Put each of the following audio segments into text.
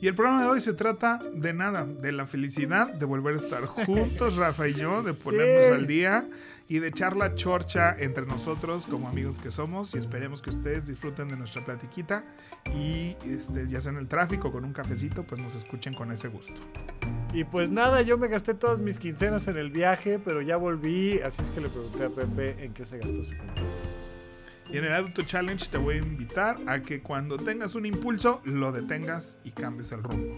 Y el programa de hoy se trata de nada, de la felicidad de volver a estar juntos, Rafa y yo, de ponernos al día y de echar la chorcha entre nosotros como amigos que somos y esperemos que ustedes disfruten de nuestra platiquita y este, ya sea en el tráfico con un cafecito, pues nos escuchen con ese gusto. Y pues nada, yo me gasté todas mis quincenas en el viaje, pero ya volví, así es que le pregunté a Pepe en qué se gastó su quincena. Y en el Auto Challenge te voy a invitar a que cuando tengas un impulso lo detengas y cambies el rumbo.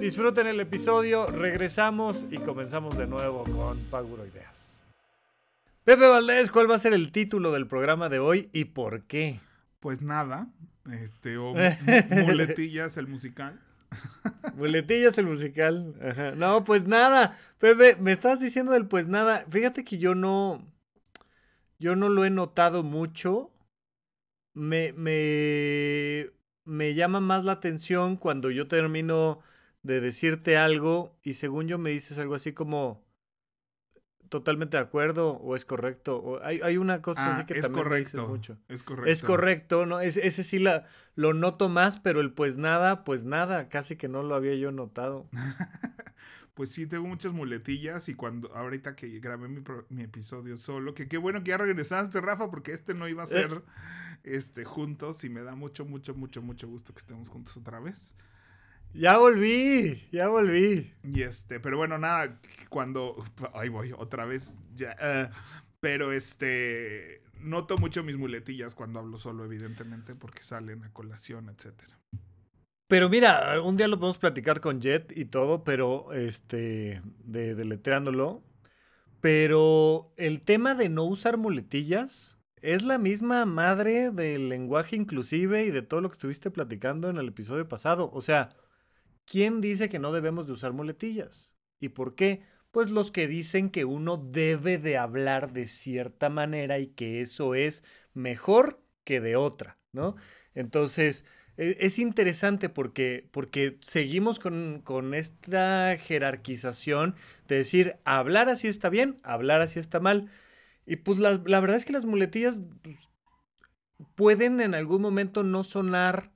Disfruten el episodio, regresamos y comenzamos de nuevo con Paguro Ideas. Pepe Valdés, ¿cuál va a ser el título del programa de hoy y por qué? Pues nada, este, o Muletillas el musical. Muletillas el musical. Ajá. No, pues nada. Pepe, me estás diciendo del pues nada. Fíjate que yo no. Yo no lo he notado mucho me, me, me llama más la atención cuando yo termino de decirte algo y según yo me dices algo así como totalmente de acuerdo o es correcto. O hay, hay una cosa así Ah, que es también me dices correcto, mucho. Es correcto. Es correcto, ¿no? Es, ese sí la, lo noto más, pero el pues nada, pues nada, casi que no lo había yo notado. Pues sí, tengo muchas muletillas y cuando ahorita que grabé mi, pro- mi episodio solo, que qué bueno que ya regresaste, Rafa, porque este no iba a ser este, juntos y me da mucho, mucho, mucho, mucho gusto que estemos juntos otra vez. Ya volví, ya volví. Y este, pero bueno, nada, cuando. Ahí voy, otra vez. Ya. eh, pero este. Noto mucho mis muletillas cuando hablo solo, evidentemente, porque salen a colación, etcétera. Pero mira, un día lo podemos platicar con Jet y todo, pero este, de deletreándolo. Pero el tema de no usar muletillas es la misma madre del lenguaje inclusive y de todo lo que estuviste platicando en el episodio pasado. O sea, ¿quién dice que no debemos de usar muletillas? ¿Y por qué? Pues los que dicen que uno debe de hablar de cierta manera y que eso es mejor que de otra, ¿no? Entonces, e- es interesante porque, porque seguimos con, con esta jerarquización de decir, hablar así está bien, hablar así está mal. Y pues la, verdad es que las muletillas pues, pueden en algún momento no sonar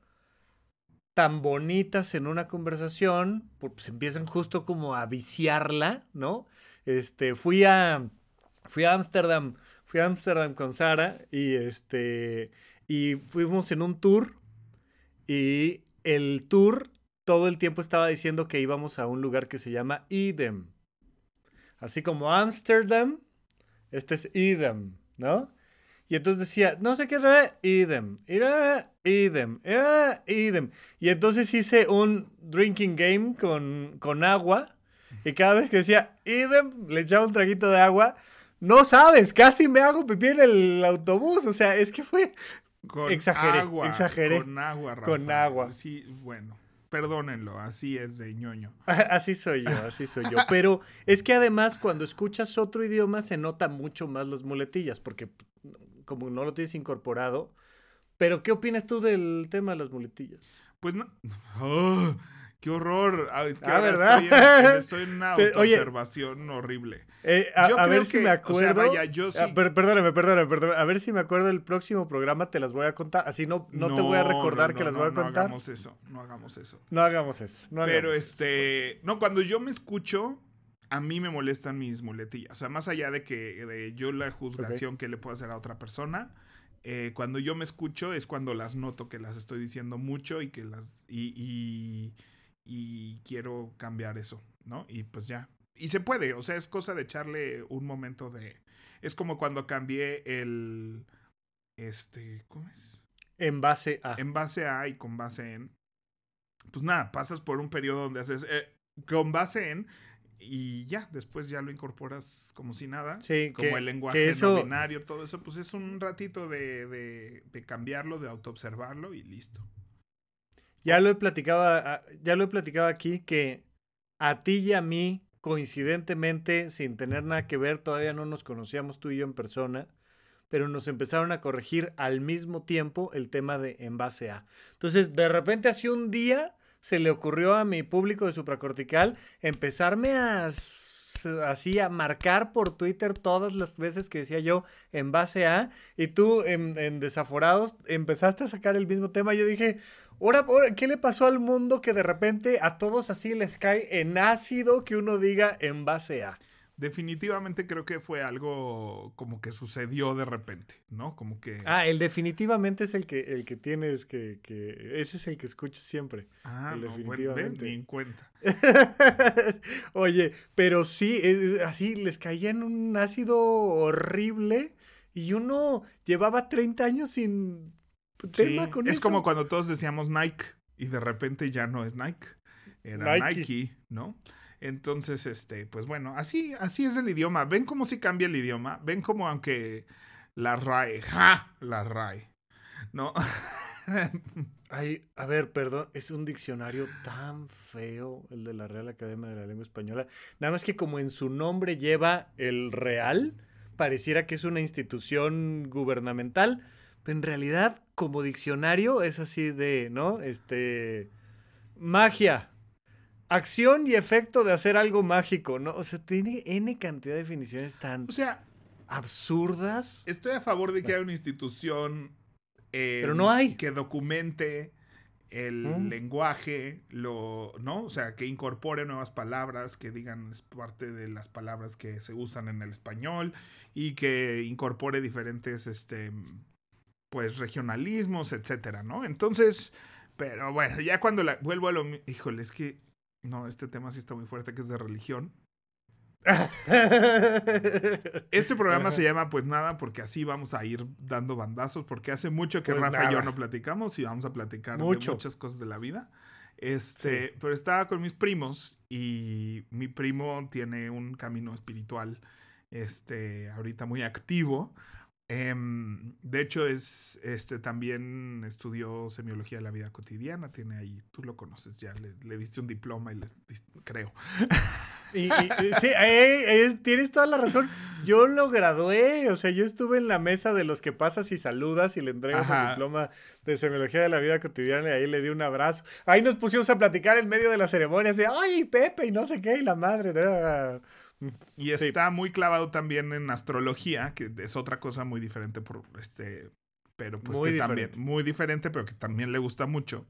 tan bonitas en una conversación, pues empiezan justo como a viciarla, ¿no? Este, fui a, fui a Ámsterdam, fui a Ámsterdam con Sara y este, y fuimos en un tour y el tour todo el tiempo estaba diciendo que íbamos a un lugar que se llama Edem. Así como Ámsterdam, este es Edem, ¿no? Y entonces decía, no sé qué era Edem, era Edem, era Edem. Y entonces hice un drinking game con, con agua. Y cada vez que decía Edem, le echaba un traguito de agua. No sabes, casi me hago pipí en el autobús. O sea, es que fue Con Exageré, agua. exageré. Con agua, Rafa. Con agua. Sí, bueno. Perdónenlo, así es de ñoño. Así soy yo, así soy yo. Pero es que además cuando escuchas otro idioma se nota mucho más las muletillas, porque como no lo tienes incorporado. Pero ¿qué opinas tú del tema de las muletillas? Pues no. ¡Oh! ¡Qué horror! Ah, es que Ah, ¿verdad? Estoy, en, estoy en una oye. autoobservación horrible. Eh, a, ver si me o sea, acuerdo. vaya, yo sí- Ah, per- perdóname, perdóname, perdóname. A ver si me acuerdo del próximo programa, te las voy a contar. Así no, no, te voy a recordar no, que las voy a no contar. hagamos eso, no hagamos eso. No hagamos eso. no Pero hagamos eso, este, no, cuando yo me escucho, a mí me molestan mis muletillas. O sea, más allá de que de yo la juzgación que le puedo hacer a otra persona, eh, cuando yo me escucho es cuando las noto que las estoy diciendo mucho y que las y, y, y quiero cambiar eso, ¿no? Y pues ya. Y se puede, o sea, es cosa de echarle un momento de. Es como cuando cambié el. Este, ¿cómo es? En base a. en base a y con base en, pues nada, pasas por un periodo donde haces eh, con base en y ya, después ya lo incorporas como si nada. Sí, Como que- el lenguaje que eso- no binario, todo eso, pues es un ratito de, de, de cambiarlo, de autoobservarlo y listo. Ya lo he platicado, ya lo he platicado aquí que a ti y a mí coincidentemente, sin tener nada que ver, todavía no nos conocíamos tú y yo en persona, pero nos empezaron a corregir al mismo tiempo el tema de en base a. Entonces, de repente, hace un día se le ocurrió a mi público de supracortical empezarme a así a marcar por Twitter todas las veces que decía yo en base a, y tú en, Desaforados empezaste a sacar el mismo tema. Yo dije, ahora, ¿qué le pasó al mundo que de repente a todos así les cae en ácido que uno diga en base a? Definitivamente creo que fue algo como que sucedió de repente, ¿no? Como que... Ah, el definitivamente es el que, el que tienes que, que... Ese es el que escuchas siempre. Ah, el definitivamente. ni en cuenta. Oye, pero sí, así les caía en un ácido horrible y uno llevaba 30 años sin tema con es como cuando todos decíamos Nike y de repente ya no es Nike. Era Nike ¿no? Entonces, este, pues bueno, así, así es el idioma. Ven cómo si cambia el idioma. Ven cómo aunque la RAE, ¡ja! La RAE. ¿No? Ay, a ver, perdón, es un diccionario tan feo el de la Real Academia de la Lengua Española. Nada más que como en su nombre lleva el real, pareciera que es una institución gubernamental, pero en realidad como diccionario es así de, ¿no? Este magia, acción y efecto de hacer algo mágico, ¿no? O sea, tiene N cantidad de definiciones tan o sea, absurdas. Estoy a favor de que haya una institución Pero no hay. que documente el mm. lenguaje, lo, ¿no? O sea, que incorpore nuevas palabras, que digan es parte de las palabras que se usan en el español y que incorpore diferentes, este, pues, regionalismos, etcétera, ¿no? Entonces, pero bueno, ya cuando la vuelvo a lo, híjole, es que no, este tema sí está muy fuerte, que es de religión. Este programa se llama Pues nada, porque así vamos a ir dando bandazos, porque hace mucho que pues Rafa y yo no platicamos y vamos a platicar de muchas cosas de la vida. Este, pero estaba con mis primos y mi primo tiene un camino espiritual este, ahorita muy activo. Em, de hecho, es este también estudió semiología de la vida cotidiana. Tiene ahí, tú lo conoces ya, le, diste un diploma y le creo. Y, sí, tienes toda la razón. Yo lo gradué, o sea, yo estuve en la mesa de los que pasas y saludas y le entregas el diploma de semiología de la vida cotidiana y ahí le di un abrazo. Ahí nos pusimos a platicar en medio de la ceremonia, así, ay, Pepe, y no sé qué, y la madre. Y está muy clavado también en astrología, que es otra cosa muy diferente por este, pero pues que también muy diferente, pero que también le gusta mucho.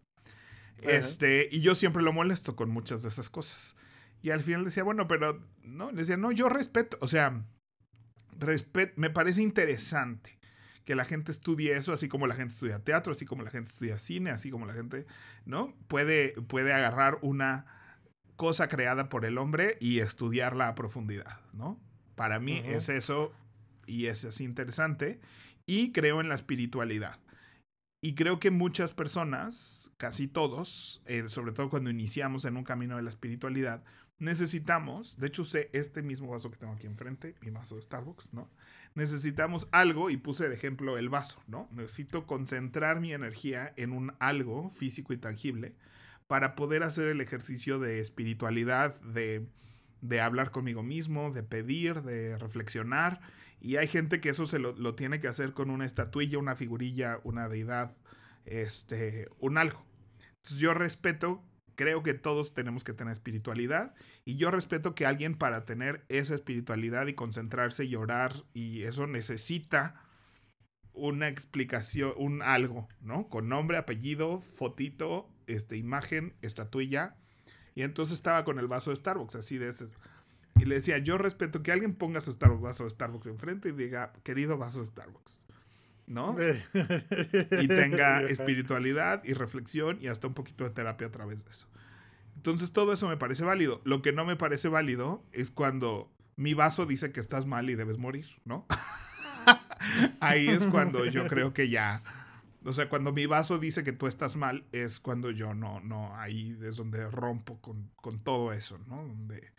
Este, y yo siempre lo molesto con muchas de esas cosas. Y al final decía, bueno, pero no, le decía, no, yo respeto, o sea, respeto, me parece interesante que la gente estudie eso, así como la gente estudia teatro, así como la gente estudia cine, así como la gente, ¿no? Puede, puede agarrar una cosa creada por el hombre y estudiarla a profundidad, ¿no? Para mí es eso y es así interesante. Y creo en la espiritualidad. Y creo que muchas personas, casi todos, eh, sobre todo cuando iniciamos en un camino de la espiritualidad, necesitamos, de hecho usé este mismo vaso que tengo aquí enfrente, mi vaso de Starbucks, ¿no? Necesitamos algo, y puse de ejemplo el vaso, ¿no? Necesito concentrar mi energía en un algo físico y tangible para poder hacer el ejercicio de espiritualidad, de, de hablar conmigo mismo, de pedir, de reflexionar. Y hay gente que eso se lo, lo, tiene que hacer con una estatuilla, una figurilla, una deidad, este, un algo. Entonces yo respeto, creo que todos tenemos que tener espiritualidad y yo respeto que alguien para tener esa espiritualidad y concentrarse y orar y eso necesita una explicación, un algo, ¿no? Con nombre, apellido, fotito, este, imagen, estatuilla. Y entonces estaba con el vaso de Starbucks, así de este. Y le decía, yo respeto que alguien ponga su Starbucks, vaso de Starbucks enfrente y diga, querido vaso de Starbucks. ¿No? y tenga espiritualidad y reflexión y hasta un poquito de terapia a través de eso. Entonces todo eso me parece válido. Lo que no me parece válido es cuando mi vaso dice que estás mal y debes morir, ¿no? Ahí es cuando yo creo que ya o sea, cuando mi vaso dice que tú estás mal, es cuando yo no, no, ahí es donde rompo con, con todo eso, ¿no? Donde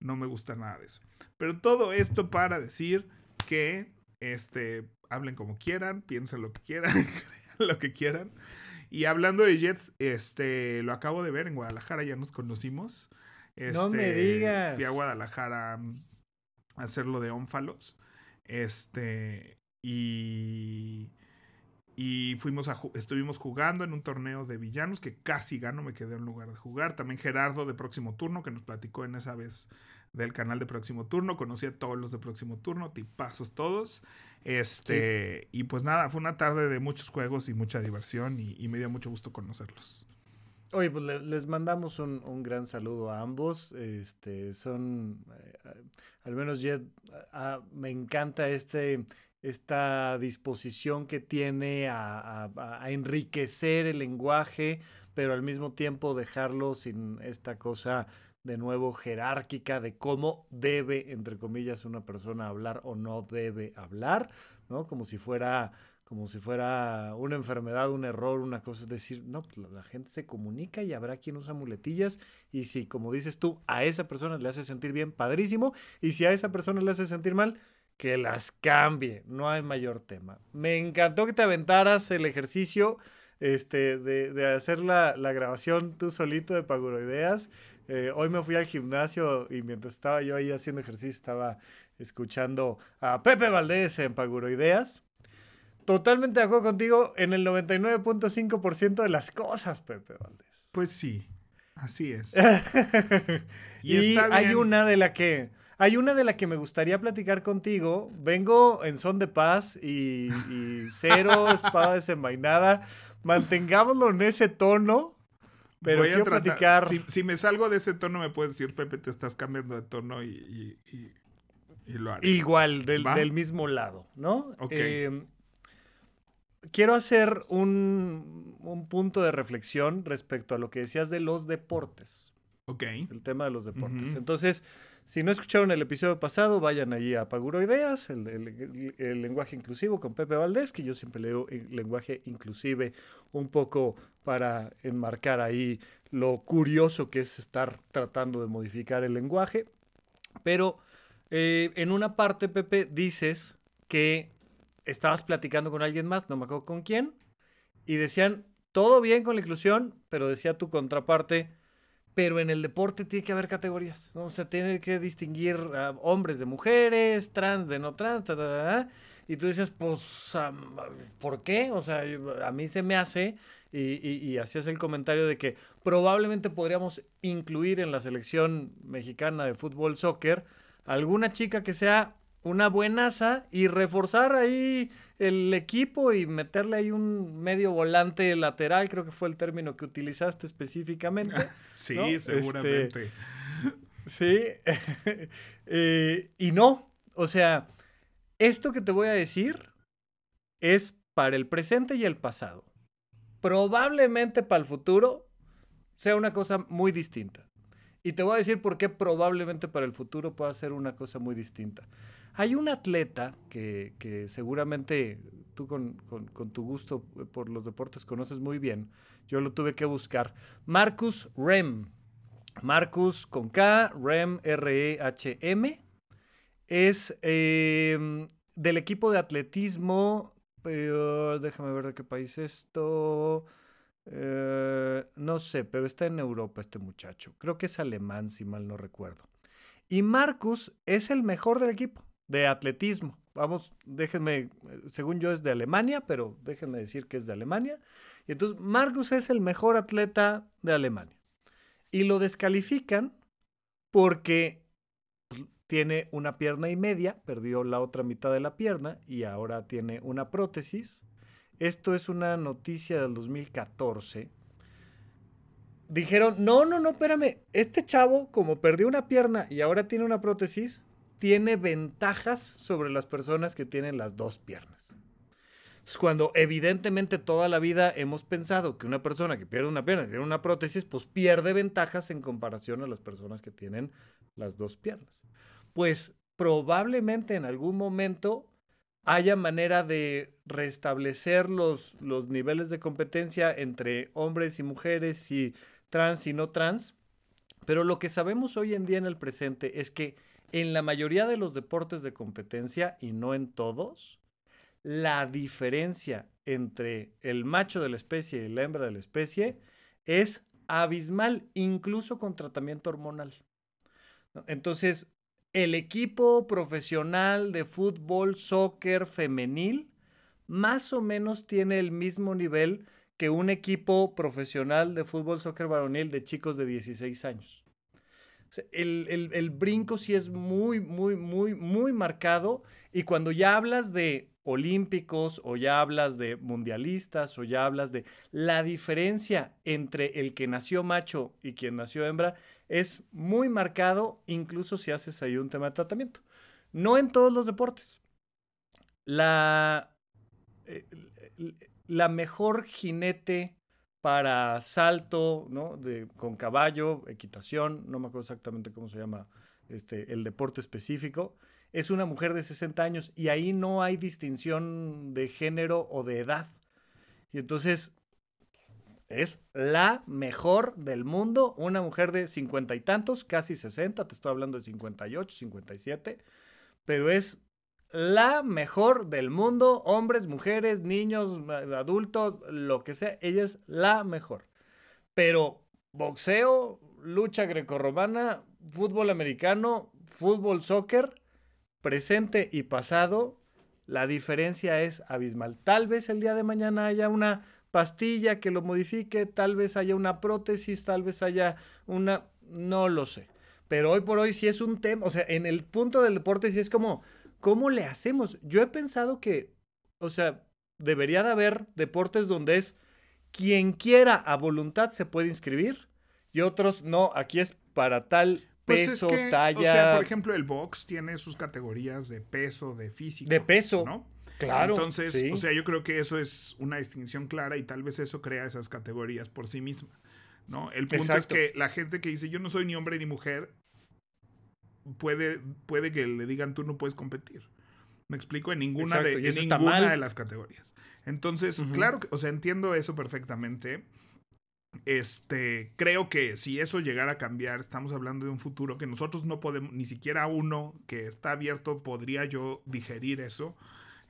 no me gusta nada de eso. Pero todo esto para decir que, este, hablen como quieran, piensen lo que quieran, crean lo que quieran. Y hablando de Jet, este, lo acabo de ver en Guadalajara, ya nos conocimos. no me Este, digas. Fui a Guadalajara a hacerlo de ónfalos. Este. Y. Y fuimos a estuvimos jugando en un torneo de villanos que casi gano, me quedé en lugar de jugar. También Gerardo de Próximo Turno, que nos platicó en esa vez del canal de Próximo Turno. Conocí a todos los de Próximo Turno, tipazos todos. Este, y pues nada, fue una tarde de muchos juegos y mucha diversión y, y me dio mucho gusto conocerlos. Oye, pues le- les mandamos un, un gran saludo a ambos. Este, son, eh, al menos ah, me encanta este, esta disposición que tiene a, enriquecer el lenguaje, pero al mismo tiempo dejarlo sin esta cosa de nuevo jerárquica de cómo debe, entre comillas, una persona hablar o no debe hablar, ¿no? Como si fuera como si fuera una enfermedad, un error, una cosa. Es decir, no, pues la, la gente se comunica y habrá quien usa muletillas. Y si, como dices tú, a esa persona le hace sentir bien, padrísimo. Y si a esa persona le hace sentir mal, que las cambie. No hay mayor tema. Me encantó que te aventaras el ejercicio este, de, de hacer la, la grabación tú solito de Paguroideas. Eh, hoy me fui al gimnasio y mientras estaba yo ahí haciendo ejercicio estaba escuchando a Pepe Valdés en Paguroideas. Totalmente de acuerdo contigo en el 99.5% de las cosas, Pepe Valdés. Pues sí, así es. y hay una de la que hay una de la que me gustaría platicar contigo. Vengo en son de paz y, y cero espada desenvainada. Mantengámoslo en ese tono. Pero Voy quiero platicar. Si, si me salgo de ese tono, me puedes decir, Pepe, te estás cambiando de tono y, y- y- y lo haré. Igual, del, mismo lado, ¿no? Ok. Eh, quiero hacer un, un punto de reflexión respecto a lo que decías de los deportes. Ok. el tema de los deportes. Entonces, si no escucharon el episodio pasado, vayan allí a Paguro Ideas, el, lenguaje inclusivo con Pepe Valdés, que yo siempre leo lenguaje inclusive un poco para enmarcar ahí lo curioso que es estar tratando de modificar el lenguaje. Pero eh, en una parte, Pepe, dices que estabas platicando con alguien más, no me acuerdo con quién, y decían, todo bien con la inclusión, pero decía tu contraparte, pero en el deporte tiene que haber categorías. O sea, tiene que distinguir hombres de mujeres, trans de no trans, ta, ta, ta, y tú dices, pues, ¿por qué? O sea, a mí se me hace, y, y- y hacías el comentario de que probablemente podríamos incluir en la selección mexicana de fútbol soccer alguna chica que sea una buenaza y reforzar ahí el equipo y meterle ahí un medio volante lateral, creo que fue el término que utilizaste específicamente. Sí, ¿no? seguramente. Sí. Eh, y no, o sea, esto que te voy a decir es para el presente y el pasado. Probablemente para el futuro sea una cosa muy distinta. Y te voy a decir por qué probablemente para el futuro pueda ser una cosa muy distinta. Hay un atleta que, seguramente tú con, tu gusto por los deportes conoces muy bien. Yo lo tuve que buscar. Marcus Rem. Marcus con K, Rem, R-E-H-M. Es eh, del equipo de atletismo. pero déjame ver de qué país es esto. Eh, no sé, pero está en Europa este muchacho. Creo que es alemán, si mal no recuerdo. Y Marcus es el mejor del equipo de atletismo. Vamos, déjenme, según yo es de Alemania, pero déjenme decir que es de Alemania. Y entonces Marcus es el mejor atleta de Alemania. Y lo descalifican porque pues, tiene una pierna y media, perdió la otra mitad de la pierna y ahora tiene una prótesis. Esto es una noticia del 2014. Dijeron, no, no, no, espérame, este chavo como perdió una pierna y ahora tiene una prótesis, tiene ventajas sobre las personas que tienen las dos piernas. Cuando evidentemente toda la vida hemos pensado que una persona que pierde una pierna y tiene una prótesis, pues pierde ventajas en comparación a las personas que tienen las dos piernas. Pues probablemente en algún momento haya manera de restablecer los, los niveles de competencia entre hombres y mujeres y trans y no trans. Pero lo que sabemos hoy en día en el presente es que en la mayoría de los deportes de competencia, y no en todos, la diferencia entre el macho de la especie y la hembra de la especie es abismal, incluso con tratamiento hormonal. Entonces, el equipo profesional de fútbol, soccer femenil, más o menos tiene el mismo nivel que un equipo profesional de fútbol, soccer varonil de chicos de 16 años. El, el, brinco sí es muy, muy, muy, muy marcado. Y cuando ya hablas de olímpicos o ya hablas de mundialistas o ya hablas de la diferencia entre el que nació macho y quien nació hembra, es muy marcado, incluso si haces ahí un tema de tratamiento. No en todos los deportes. La, eh, la mejor jinete para salto, ¿no? De, con caballo, equitación, no me acuerdo exactamente cómo se llama este, el deporte específico, es una mujer de 60 años y ahí no hay distinción de género o de edad. Y entonces es la mejor del mundo, una mujer de cincuenta y tantos, casi 60, te estoy hablando de 58, 57, pero es la mejor del mundo, hombres, mujeres, niños, adultos, lo que sea, ella es la mejor. Pero boxeo, lucha grecorromana, fútbol americano, fútbol, soccer, presente y pasado, la diferencia es abismal. Tal vez el día de mañana haya una pastilla que lo modifique, tal vez haya una prótesis, tal vez haya una, no lo sé. Pero hoy por hoy sí es un tema, o sea, en el punto del deporte sí es como, ¿cómo le hacemos? Yo he pensado que, o sea, debería de haber deportes donde es quien quiera a voluntad se puede inscribir y otros no, aquí es para tal pues peso, talla. O sea, por ejemplo, el box tiene sus categorías de peso, de físico. De peso. ¿no? Claro. Entonces, o sea, yo creo que eso es una distinción clara y tal vez eso crea esas categorías por sí misma. ¿no? El punto es que la gente que dice yo no soy ni hombre ni mujer puede, puede que le digan tú no puedes competir. Me explico en ninguna, de, en ninguna de las categorías. Entonces, claro que, o sea, entiendo eso perfectamente. Este, creo que si eso llegara a cambiar, estamos hablando de un futuro que nosotros no podemos, ni siquiera uno que está abierto podría yo digerir eso.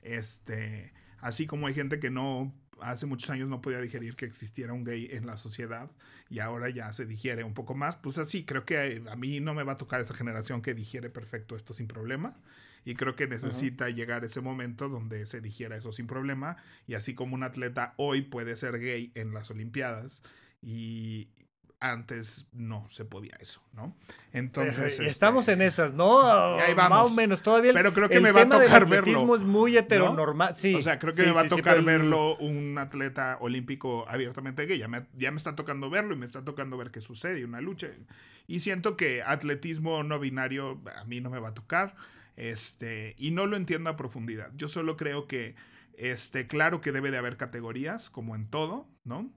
Este, así como hay gente que no hace muchos años no podía digerir que existiera un gay en la sociedad y ahora ya se digiere un poco más, pues así, creo que a mí no me va a tocar esa generación que digiere perfecto esto sin problema y creo que necesita llegar ese momento donde se digiera eso sin problema y así como un atleta hoy puede ser gay en las Olimpiadas y, antes no se podía eso, ¿no? Entonces. estamos en esas, ¿no? Ahí vamos. Más o menos, todavía. Pero creo que me va a tocar verlo. es muy heteronormal, sí. O sea, creo que me va a tocar verlo un atleta olímpico abiertamente gay. Ya me, ya me está tocando verlo y me está tocando ver qué sucede, una lucha. Y siento que atletismo no binario a mí no me va a tocar. Este, y no lo entiendo a profundidad. Yo solo creo que, este, claro que debe de haber categorías, como en todo, ¿no?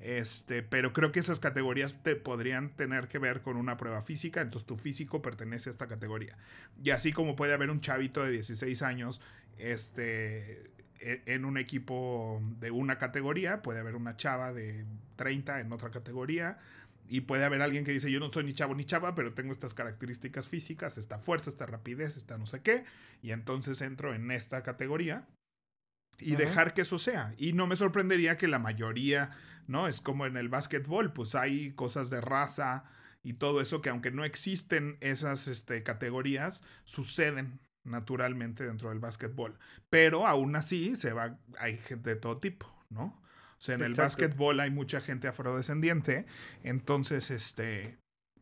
Este, pero creo que esas categorías te podrían tener que ver con una prueba física, entonces tu físico pertenece a esta categoría. Y así como puede haber un chavito de 16 años este, e, en un equipo de una categoría, puede haber una chava de 30 en otra categoría. Y puede haber alguien que dice, yo no soy ni chavo ni chava, pero tengo estas características físicas, esta fuerza, esta rapidez, esta no sé qué. Y entonces entro en esta categoría y dejar que eso sea. Y no me sorprendería que la mayoría ¿no? Es como en el básquetbol, pues hay cosas de raza y todo eso que aunque no existen esas este, categorías, suceden naturalmente dentro del básquetbol. Pero aún así se va, hay gente de todo tipo, ¿no? O sea, en el básquetbol hay mucha gente afrodescendiente, entonces, este,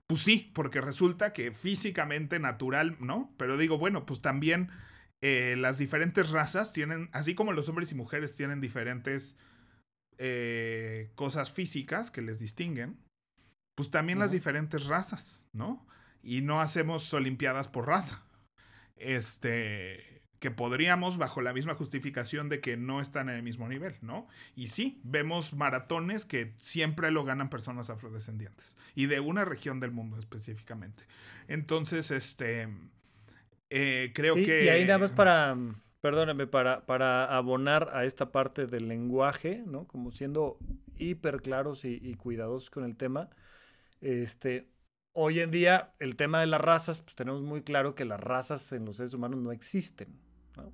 pues sí, porque resulta que físicamente natural, ¿no? Pero digo, bueno, pues también eh, las diferentes razas tienen, así como los hombres y mujeres tienen diferentes eh, cosas físicas que les distinguen, pues también las diferentes razas, ¿no? Y no hacemos olimpiadas por raza. Este, que podríamos bajo la misma justificación de que no están en el mismo nivel, ¿no? Y sí, vemos maratones que siempre lo ganan personas afrodescendientes y de una región del mundo específicamente. Entonces, este, eh, creo que... Y ahí nada más para, perdóname, para, para abonar a esta parte del lenguaje, ¿no? Como siendo hiper claros y, cuidadosos con el tema. Este, hoy en día, el tema de las razas, pues tenemos muy claro que las razas en los seres humanos no existen, ¿no?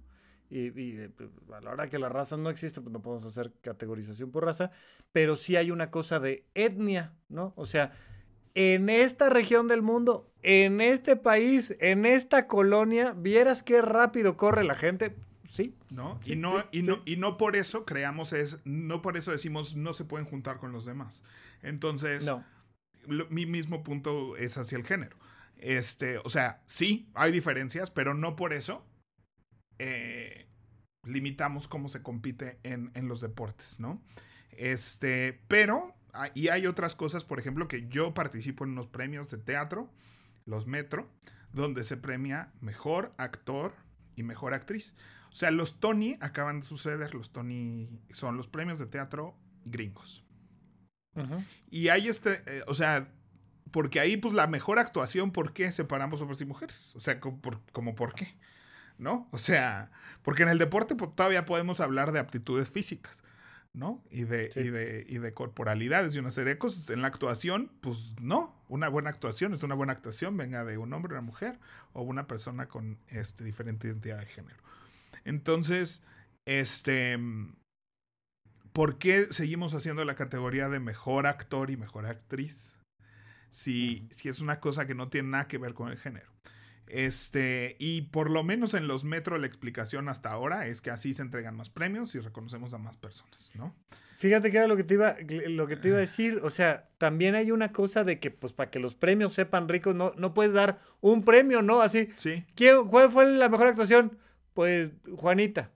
Y, eh, pues, a la hora que las razas no existen, pues no podemos hacer categorización por raza, pero sí hay una cosa de etnia, ¿no? O sea, en esta región del mundo, en este país, en esta colonia, vieras qué rápido corre la gente. Sí. ¿No? y no, y no, y no por eso creamos es, no por eso decimos no se pueden juntar con los demás. Entonces, No. lo- mi mismo punto es hacia el género. Este, o sea, sí, hay diferencias, pero no por eso eh, limitamos cómo se compite en, en los deportes, ¿no? Este, pero, y hay otras cosas, por ejemplo, que yo participo en unos premios de teatro, los Metro, donde se premia mejor actor y mejor actriz. O sea, los Tony acaban de suceder, los Tony son los premios de teatro gringos. Y hay este, eh, o sea, porque ahí pues la mejor actuación, ¿por qué separamos hombres y mujeres? O sea, como por, como por qué, ¿no? O sea, porque en el deporte pues, todavía podemos hablar de aptitudes físicas, ¿no? Y de, Sí. y, de, y de corporalidades y una serie de cosas. En la actuación, pues no, una buena actuación es una buena actuación, venga de un hombre, una mujer o una persona con este, diferente identidad de género. Entonces, este... ¿Por qué seguimos haciendo la categoría de mejor actor y mejor actriz? Si, si es una cosa que no tiene nada que ver con el género. Este, y por lo menos en los metro la explicación hasta ahora es que así se entregan más premios y reconocemos a más personas, ¿no? Fíjate que era lo que te iba, lo que te iba a decir. O sea, también hay una cosa de que, pues, para que los premios sepan ricos, no, no puedes dar un premio, ¿no? Así. Sí. ¿Quién, ¿Cuál fue la mejor actuación? Pues, Juanita.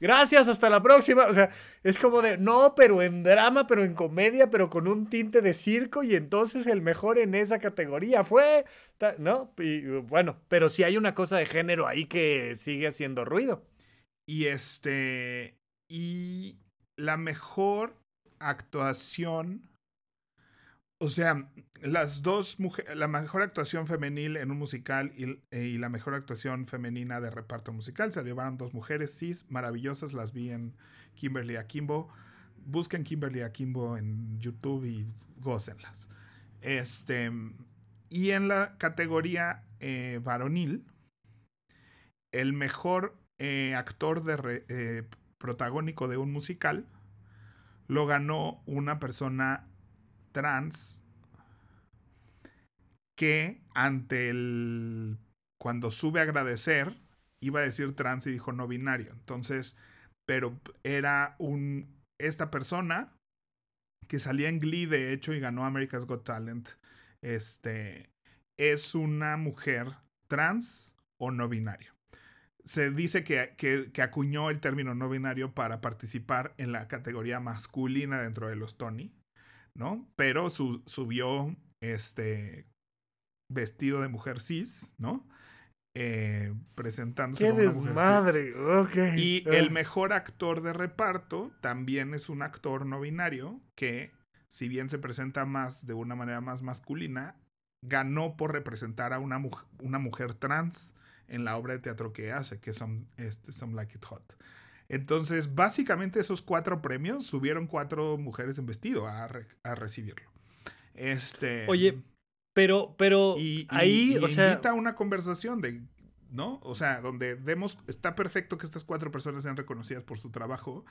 Gracias, hasta la próxima. O sea, es como de, no, pero en drama, pero en comedia, pero con un tinte de circo, y entonces el mejor en esa categoría fue, ¿no? Y bueno, pero sí hay una cosa de género ahí que sigue haciendo ruido. Y este. Y la mejor actuación. O sea, las dos mujeres. La mejor actuación femenil en un musical y, y la mejor actuación femenina de reparto musical. Se llevaron dos mujeres cis maravillosas. Las vi en Kimberly Akimbo. Busquen Kimberly Akimbo en YouTube y gócenlas. Este. Y en la categoría eh, varonil, el mejor eh, actor de re- eh, protagónico de un musical lo ganó una persona trans que ante el cuando sube a agradecer iba a decir trans y dijo no binario entonces pero era un esta persona que salía en Glee de hecho y ganó America's Got Talent este es una mujer trans o no binario se dice que, que, acuñó el término no binario para participar en la categoría masculina dentro de los Tony, ¿no? Pero su- subió este vestido de mujer cis, ¿no? Eh, presentándose ¡Qué como una mujer cis. desmadre! Ok. Y el mejor actor de reparto también es un actor no binario que, si bien se presenta más de una manera más masculina, ganó por representar a una, una mujer trans en la obra de teatro que hace, que son este, Some Like It Hot. Entonces, básicamente esos cuatro premios subieron cuatro mujeres en vestido a, re- a recibirlo. Este, Oye, pero, pero y, y- ahí, y o sea, invita a una conversación de, ¿no? O sea, donde demos, está perfecto que estas cuatro personas sean reconocidas por su trabajo,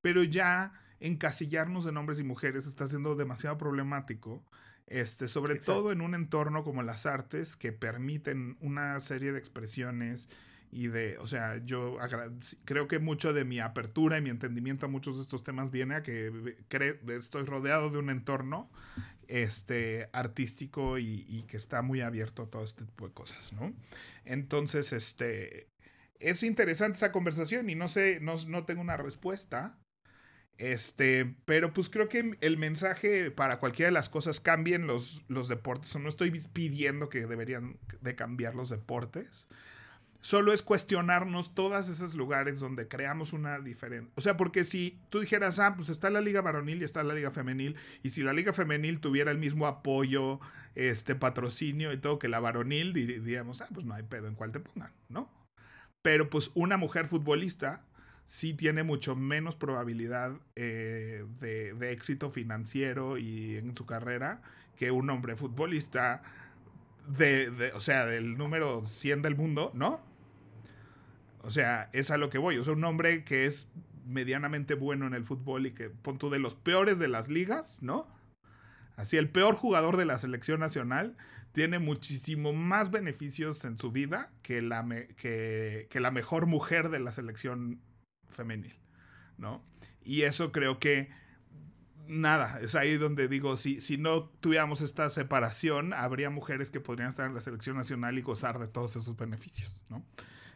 pero ya encasillarnos en hombres y mujeres está siendo demasiado problemático. Este, sobre Exacto. todo en un entorno como las artes que permiten una serie de expresiones y de, o sea, yo creo que mucho de mi apertura y mi entendimiento a muchos de estos temas viene a que cre- estoy rodeado de un entorno este, artístico y, que está muy abierto a todo este tipo de cosas, ¿no? Entonces, este, es interesante esa conversación y no sé, no, no tengo una respuesta. Este, pero pues creo que el mensaje para cualquiera de las cosas cambien los, los deportes. O no estoy pidiendo que deberían de cambiar los deportes. Solo es cuestionarnos todos esos lugares donde creamos una diferencia. O sea, porque si tú dijeras, ah, pues está la liga varonil y está la liga femenil, y si la liga femenil tuviera el mismo apoyo, este patrocinio y todo que la varonil, dir- diríamos, ah, pues no hay pedo en cuál te pongan, ¿no? Pero pues una mujer futbolista sí tiene mucho menos probabilidad eh, de, de éxito financiero y en su carrera que un hombre futbolista de, de- o sea, del número 100 del mundo, ¿no? O sea, es a lo que voy. O sea, un hombre que es medianamente bueno en el fútbol y que, pon de los peores de las ligas, ¿no? Así, el peor jugador de la selección nacional tiene muchísimo más beneficios en su vida que la, que la mejor mujer de la selección femenil, ¿no? Y eso creo que nada, es ahí donde digo, si, si no tuviéramos esta separación, habría mujeres que podrían estar en la selección nacional y gozar de todos esos beneficios, ¿no?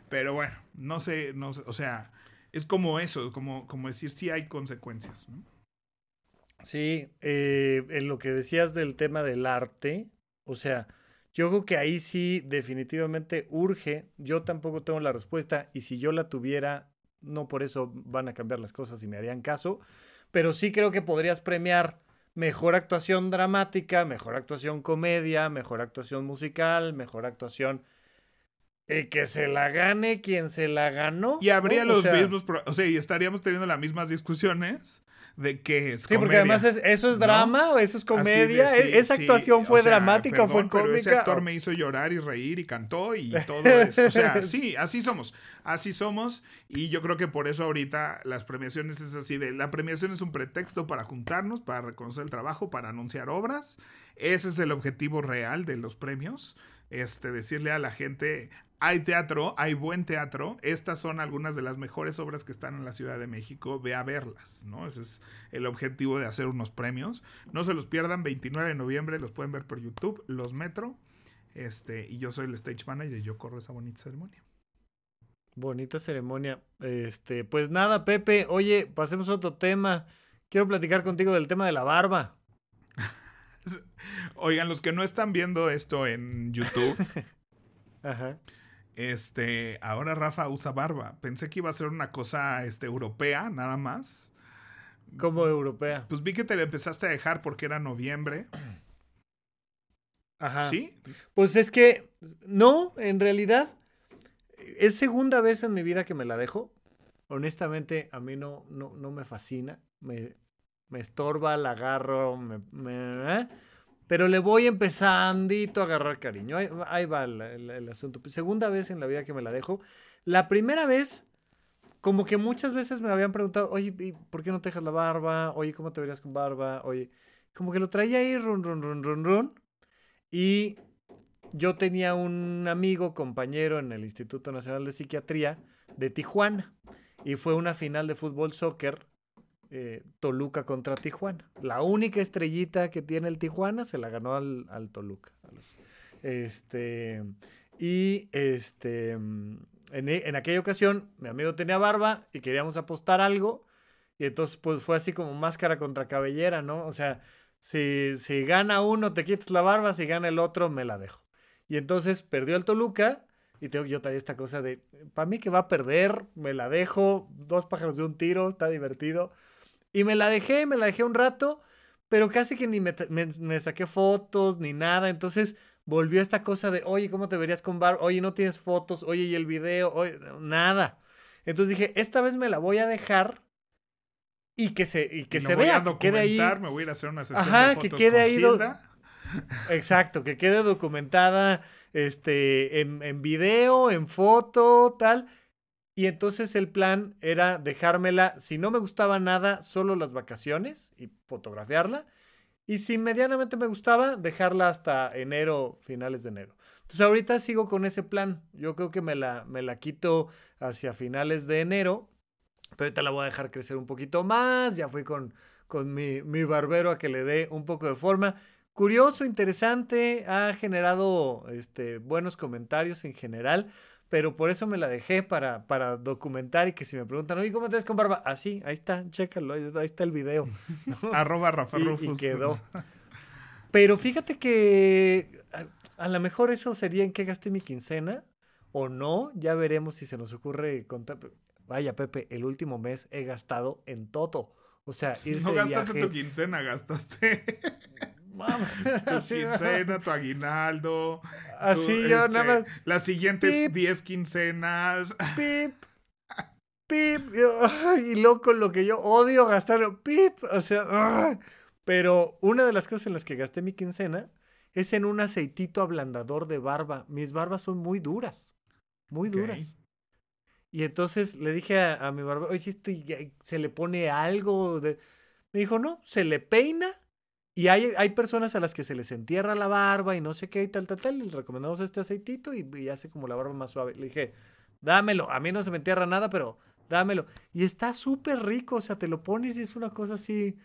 Pero bueno, no sé, no sé, o sea, es como eso, como, como decir, sí hay consecuencias, ¿no? Sí, eh, en lo que decías del tema del arte, o sea, yo creo que ahí sí definitivamente urge, yo tampoco tengo la respuesta y si yo la tuviera, no por eso van a cambiar las cosas y me harían caso, pero sí creo que podrías premiar mejor actuación dramática, mejor actuación comedia, mejor actuación musical, mejor actuación... Y que se la gane quien se la ganó. Y habría los mismos, o sea, y estaríamos teniendo las mismas discusiones de qué es. Sí, porque además eso es drama o eso es comedia. E, esa actuación fue dramática o fue cómica. ese actor me hizo llorar y reír y cantó y todo eso. O sea, sí, así somos. Así somos. Y yo creo que por eso ahorita las premiaciones es así de. La premiación es un pretexto para juntarnos, para reconocer el trabajo, para anunciar obras. Ese es el objetivo real de los premios. Este, decirle a la gente, hay teatro, hay buen teatro. Estas son algunas de las mejores obras que están en la Ciudad de México. Ve a verlas, ¿no? Ese es el objetivo de hacer unos premios. No se los pierdan, 29 de noviembre, los pueden ver por YouTube, los Metro. Este, y yo soy el stage manager y yo corro esa bonita ceremonia. Bonita ceremonia. Este, pues nada, Pepe, oye, pasemos a otro tema. Quiero platicar contigo del tema de la barba. Oigan, los que no están viendo esto en YouTube. Ajá. Este, ahora Rafa usa barba. Pensé que iba a ser una cosa este, europea, nada más. ¿Cómo europea? Pues vi que te la empezaste a dejar porque era noviembre. Ajá. ¿Sí? Pues es que, no, en realidad, es segunda vez en mi vida que me la dejo. Honestamente, a mí no, no, no me fascina. Me, me estorba, la agarro, me, me ¿eh? Pero le voy empezandito a agarrar cariño. Ahí, va el, asunto. Segunda vez en la vida que me la dejo. La primera vez, como que muchas veces me habían preguntado, oye, ¿por qué no te dejas la barba? Oye, ¿cómo te verías con barba? Oye, como que lo traía ahí, run, run, run, run, run. Y yo tenía un amigo, compañero en el Instituto Nacional de Psiquiatría de Tijuana. Y fue una final de fútbol soccer eh, Toluca contra Tijuana. La única estrellita que tiene el Tijuana se la ganó al, Toluca. Este, y este, en, aquella ocasión, mi amigo tenía barba y queríamos apostar algo. Y entonces, pues fue así como máscara contra cabellera, ¿no? O sea, si, si gana uno, te quitas la barba, si gana el otro, me la dejo. Y entonces perdió el Toluca. Y tengo yo todavía esta cosa de, para mí que va a perder, me la dejo, dos pájaros de un tiro, está divertido. Y me la dejé, me la dejé un rato, pero casi que ni me, saqué fotos ni nada. Entonces volvió esta cosa de, oye, ¿cómo te verías con Bar? Oye, no tienes fotos, oye, y el video, oye, nada. Entonces dije, esta vez me la voy a dejar y que se, y que se vea, que quede ahí. Me voy a ir a hacer una sesión Ajá, de fotos que quede ahí. Exacto, que quede documentada este, en, en video, en foto, tal. Y entonces el plan era dejármela, si no me gustaba nada, solo las vacaciones y fotografiarla. Y si medianamente me gustaba, dejarla hasta enero, finales de enero. Entonces ahorita sigo con ese plan. Yo creo que me la, me la quito hacia finales de enero. ahorita la voy a dejar crecer un poquito más. Ya fui con, con mi, mi barbero a que le dé un poco de forma. Curioso, interesante, ha generado este, buenos comentarios en general pero por eso me la dejé para, para documentar y que si me preguntan, oye, ¿cómo te ves con barba? Así, ahí está, chécalo, ahí está el video. Arroba Rafa y, y, quedó. Pero fíjate que a, lo mejor eso sería en qué gasté mi quincena o no, ya veremos si se nos ocurre contar. Vaya, Pepe, el último mes he gastado en todo. O sea, irse No gastaste tu quincena, gastaste. Vamos. tu quincena, tu aguinaldo. Así yo nada este, más. Las siguientes 10 quincenas. Pip. Pip. Y loco, lo que yo odio gastar. Pip. O sea. Pero una de las cosas en las que gasté mi quincena es en un aceitito ablandador de barba. Mis barbas son muy duras. Muy duras. Y entonces le dije a, mi barba, oye, esto se le pone algo de... Me dijo, no, se le peina Y hay, hay personas a las que se les entierra la barba y no sé qué y tal, tal, tal. Y les recomendamos este aceitito y, y hace como la barba más suave. Le dije, dámelo. A mí no se me entierra nada, pero dámelo. Y está súper rico. O sea, te lo pones y es una cosa así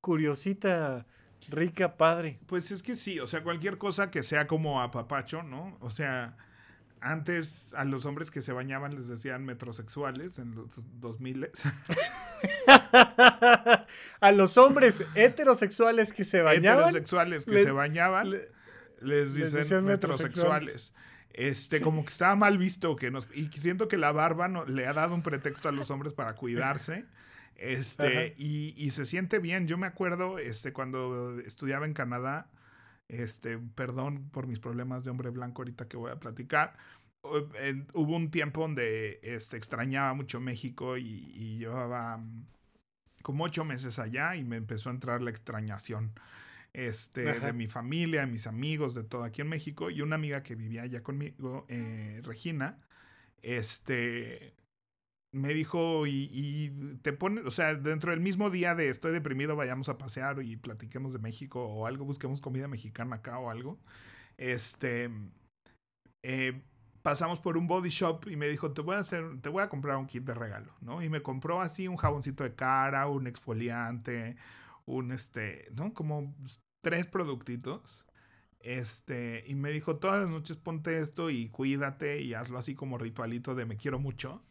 curiosita, rica, padre. Pues es que sí, o sea, cualquier cosa que sea como apapacho, ¿no? O sea, antes a los hombres que se bañaban les decían metrosexuales en los 2000. a los hombres heterosexuales que se bañaban. Heterosexuales que se bañaban les dicen metrosexuales. Este, como que estaba mal visto que nos. Y siento que la barba no, le ha dado un pretexto a los hombres para cuidarse. Este, y, y, se siente bien. Yo me acuerdo, este, cuando estudiaba en Canadá, este, perdón por mis problemas de hombre blanco ahorita que voy a platicar. Hubo un tiempo donde este, extrañaba mucho México y, llevaba mm, como ocho meses allá y me empezó a entrar la extrañación este, de mi familia, de mis amigos, de todo aquí en México. Y una amiga que vivía allá conmigo, eh, Regina, este, me dijo, y, te pone, o sea, dentro del mismo día de estoy deprimido, vayamos a pasear y platiquemos de México o algo, busquemos comida mexicana acá o algo. Este, eh, pasamos por un body shop y me dijo, te voy a hacer, te voy a comprar un kit de regalo, ¿no? Y me compró así un jaboncito de cara, un exfoliante, un este, ¿no? Como tres productitos. Este, y me dijo, todas las noches ponte esto y cuídate y hazlo así como ritualito de me quiero mucho.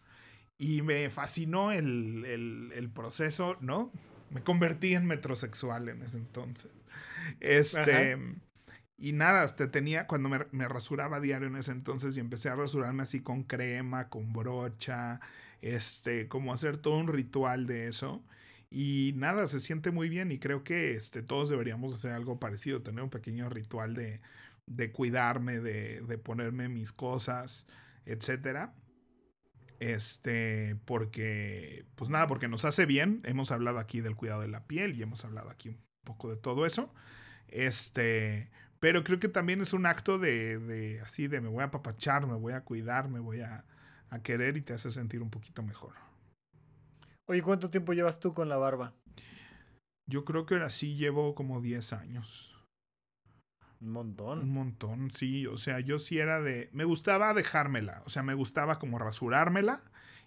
Y me fascinó el, proceso, ¿no? Me convertí en metrosexual en ese entonces. Este. Y nada, este, tenía, cuando me, me, rasuraba diario en ese entonces y empecé a rasurarme así con crema, con brocha, este, como hacer todo un ritual de eso. Y nada, se siente muy bien y creo que este, todos deberíamos hacer algo parecido, tener un pequeño ritual de, de cuidarme, de, de ponerme mis cosas, etcétera. Este, porque, pues nada, porque nos hace bien. Hemos hablado aquí del cuidado de la piel y hemos hablado aquí un poco de todo eso. Este, pero creo que también es un acto de, de así, de me voy a apapachar, me voy a cuidar, me voy a, a querer y te hace sentir un poquito mejor. Oye, ¿cuánto tiempo llevas tú con la barba? Yo creo que ahora sí llevo como 10 años. Un montón. Un montón, sí. O sea, yo sí era de. Me gustaba dejármela. O sea, me gustaba como rasurármela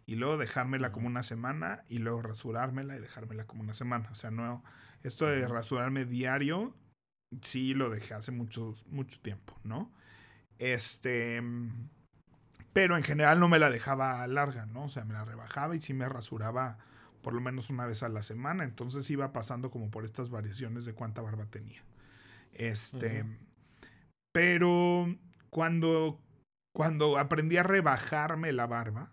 y luego dejármela como una semana y luego rasurármela y dejármela como una semana. O sea, no. Esto de rasurarme diario, sí lo dejé hace mucho, mucho tiempo, ¿no? Este. Pero en general no me la dejaba larga, ¿no? O sea, me la rebajaba y sí me rasuraba por lo menos una vez a la semana. Entonces iba pasando como por estas variaciones de cuánta barba tenía. Este. Pero cuando, cuando aprendí a rebajarme la barba,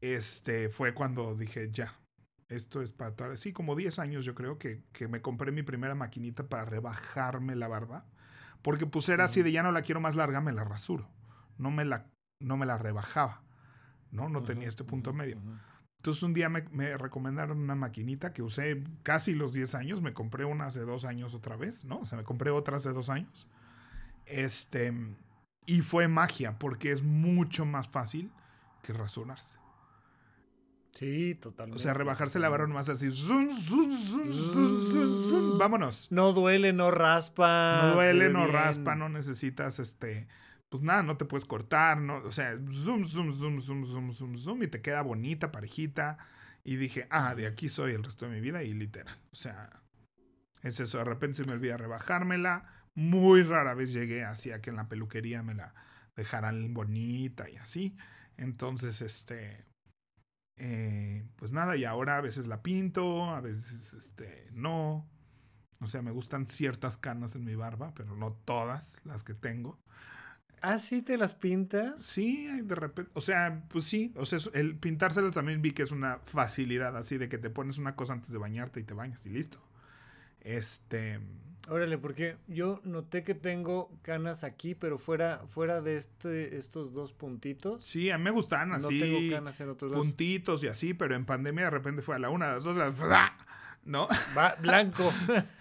este fue cuando dije, ya, esto es para toda. Sí, como 10 años yo creo que, que, me compré mi primera maquinita para rebajarme la barba. Porque pues era así de ya no la quiero más larga, me la rasuro. No me la, no me la rebajaba. ¿no? No tenía este punto medio. Entonces un día me, recomendaron una maquinita que usé casi los 10 años. Me compré una hace dos años otra vez, ¿no? O sea, me compré otra hace dos años. Este, y fue magia porque es mucho más fácil que rasurarse. Sí, totalmente. O sea, rebajarse la barba nomás así. vámonos. No duele, no raspa. No duele, no raspa, no necesitas este pues nada, no te puedes cortar, ¿no? O sea, zoom, zoom, zoom, zoom, zoom, zoom, zoom, y te queda bonita, parejita. Y dije, ah, de aquí soy el resto de mi vida y literal. O sea, es eso, de repente se me olvida rebajármela. Muy rara vez llegué hacia que en la peluquería me la dejaran bonita y así. Entonces, este, eh, pues nada, y ahora a veces la pinto, a veces este, no. O sea, me gustan ciertas canas en mi barba, pero no todas las que tengo. ¿Ah, sí te las pintas? Sí, de repente. O sea, pues sí. O sea, el pintárselas también vi que es una facilidad así de que te pones una cosa antes de bañarte y te bañas y listo. Este. Órale, porque yo noté que tengo canas aquí, pero fuera, fuera de este, estos dos puntitos. Sí, a mí me gustan así. No tengo canas en otros Puntitos y así, pero en pandemia de repente fue a la una, a las dos, a las... ¿no? Va blanco.